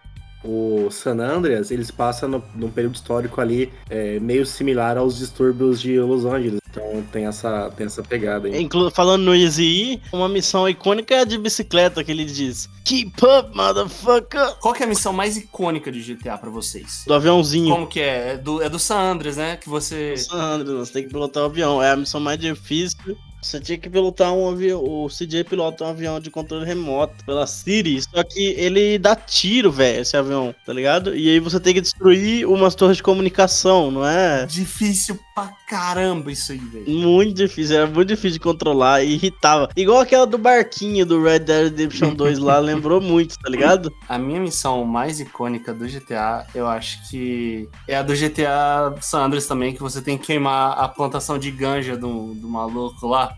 o San Andreas, eles passam no, num período histórico ali é, meio similar aos distúrbios de Los Angeles. Então tem essa, tem essa pegada aí. Inclu- falando no Easy E, uma missão icônica é a de bicicleta que ele diz: Keep up, motherfucker! Qual que é a missão mais icônica de GTA pra vocês? Do aviãozinho. Como que é? É do, é do San Andreas, né? Que você... Sandro, você tem que pilotar o avião. É a missão mais difícil. Você tinha que pilotar um avião. O CJ pilota um avião de controle remoto pela Siri. Só que ele dá tiro, velho, esse avião, tá ligado? E aí você tem que destruir umas torres de comunicação, não é? Difícil pra caramba isso aí, velho. Muito difícil, era muito difícil de controlar e irritava. Igual aquela do barquinho do Red Dead Redemption 2 lá, [LAUGHS] lembrou muito, tá ligado? A minha missão mais icônica do GTA, eu acho que é a do GTA San Andreas também, que você tem que queimar a plantação de ganja do, do maluco lá.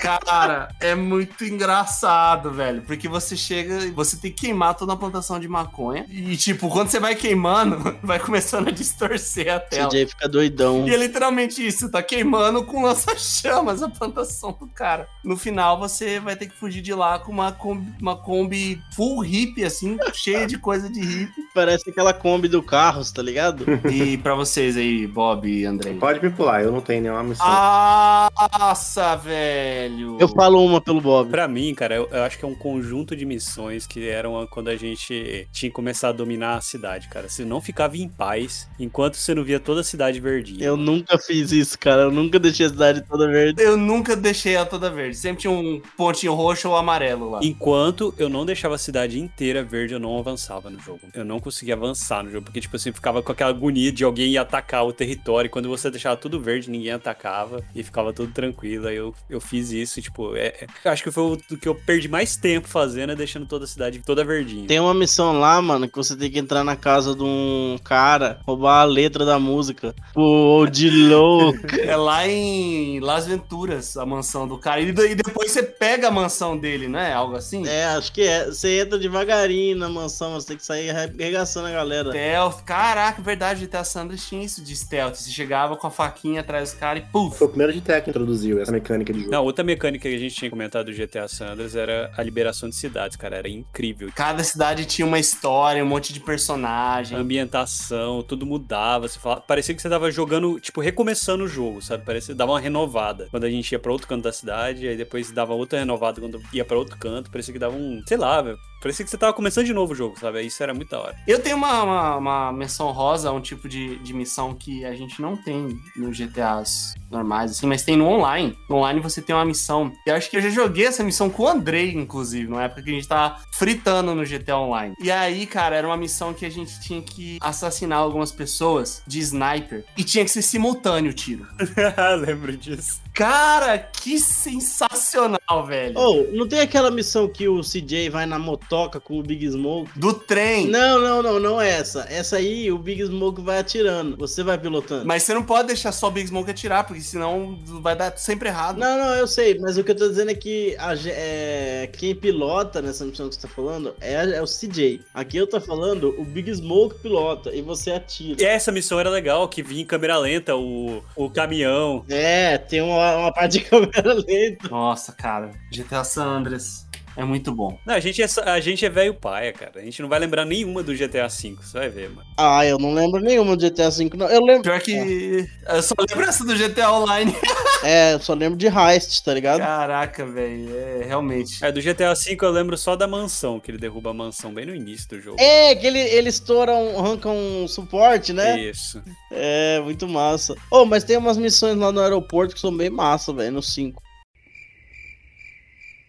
Cara, é muito engraçado, velho. Porque você chega e você tem que queimar toda a plantação de maconha. E, tipo, quando você vai queimando, [LAUGHS] vai começando a distorcer a tela. CJ fica doidão. E é literalmente isso, tá queimando com lança-chamas a plantação do cara. No final, você vai ter que fugir de lá com uma Kombi, uma Kombi full hippie, assim, cheia de coisa de hippie. Parece aquela Kombi do Carros, tá ligado? E pra vocês aí, Bob e Andrei. Pode me pular, eu não tenho nenhuma missão. Ah, Nossa, velho! Eu falo uma pelo Bob. Pra mim, cara, eu, eu acho que é um conjunto de missões que eram quando a gente tinha que começar a dominar a cidade, cara. Você não ficava em paz enquanto você não via toda a cidade verdinha. Eu nunca fiz isso, cara. Eu nunca deixei a cidade toda verde. Eu nunca deixei ela toda verde. Sempre tinha um pontinho roxo ou amarelo lá. Enquanto eu não deixava a cidade inteira verde, eu não avançava no jogo. Eu não conseguia avançar no jogo, porque, tipo assim, ficava com aquela agonia de alguém ir atacar o território. E quando você deixava tudo verde, ninguém atacava e ficava tudo tranquilo. Aí eu, eu fiz isso, e, tipo, é, é- acho que foi o do que eu perdi mais tempo fazendo, é deixando toda a cidade toda verdinha. Tem uma missão lá, mano, que você tem que entrar na casa de um cara, roubar a letra da música. Pô, de louco. [LAUGHS] É lá em Las Venturas, a mansão do cara. E de- e depois você pega a mansão dele, né? Algo assim? É, acho que é. Você entra devagarinho na mansão, você tem que sair arregaçando a galera. Stealth. Caraca, verdade, GTA San Andreas tinha isso de stealth. Você chegava com a faquinha atrás dos caras e puf. Foi o primeiro GTA que introduziu essa mecânica de jogo. Não, outra mecânica que a gente tinha comentado do GTA San Andreas era a liberação de cidades, cara. Era incrível. Cada cidade tinha uma história, um monte de A personagem. ambientação, tudo mudava. Você falava, parecia que você tava jogando, tipo, começando o jogo, sabe? Parece dava uma renovada quando a gente ia pra outro canto da cidade, aí depois dava outra renovada quando ia pra outro canto. Parecia que dava um, sei lá, velho. Parecia que você tava começando de novo o jogo, sabe? Isso era muito da hora. Eu tenho uma, uma, uma menção rosa, um tipo de, de missão que a gente não tem nos GTAs normais, assim, mas tem no online. No online você tem uma missão. Eu acho que eu já joguei essa missão com o Andrei, inclusive, na época que a gente tava fritando no GTA Online. E aí, cara, era uma missão que a gente tinha que assassinar algumas pessoas de sniper. E tinha que ser simultâneo o tiro. [LAUGHS] Lembro disso. Cara, que sensacional, velho. Oh, não tem aquela missão que o CJ vai na motoca com o Big Smoke? Do trem. Não, não, não, não é essa. Essa aí o Big Smoke vai atirando. Você vai pilotando. Mas você não pode deixar só o Big Smoke atirar, porque senão vai dar sempre errado. Não, não, eu sei, mas o que eu tô dizendo é que a é, quem pilota nessa missão que você tá falando é, é o CJ. Aqui eu tô falando, o Big Smoke pilota e você atira. E essa missão era legal, que vinha em câmera lenta o, o caminhão. É, tem uma, uma parte de [LAUGHS] câmera lenta. Nossa, cara, GTA San Andreas é muito bom. Não, a gente é, a gente é velho paia, cara. A gente não vai lembrar nenhuma do GTA V, você vai ver, mano. Ah, eu não lembro nenhuma do GTA V, não. Eu lembro. Pior que eu só lembro essa do GTA Online. [LAUGHS] É, eu só lembro de Heist, tá ligado? Caraca, velho, é realmente. É, do GTA V eu lembro só da mansão, que ele derruba a mansão bem no início do jogo. É, que ele, ele estoura um, arranca um suporte, né? Isso. É, muito massa. Oh, mas tem umas missões lá no aeroporto que são bem massa, velho, no 5.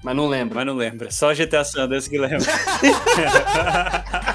Mas não lembro. Mas não lembra. Só GTA San Andreas que lembra. [LAUGHS]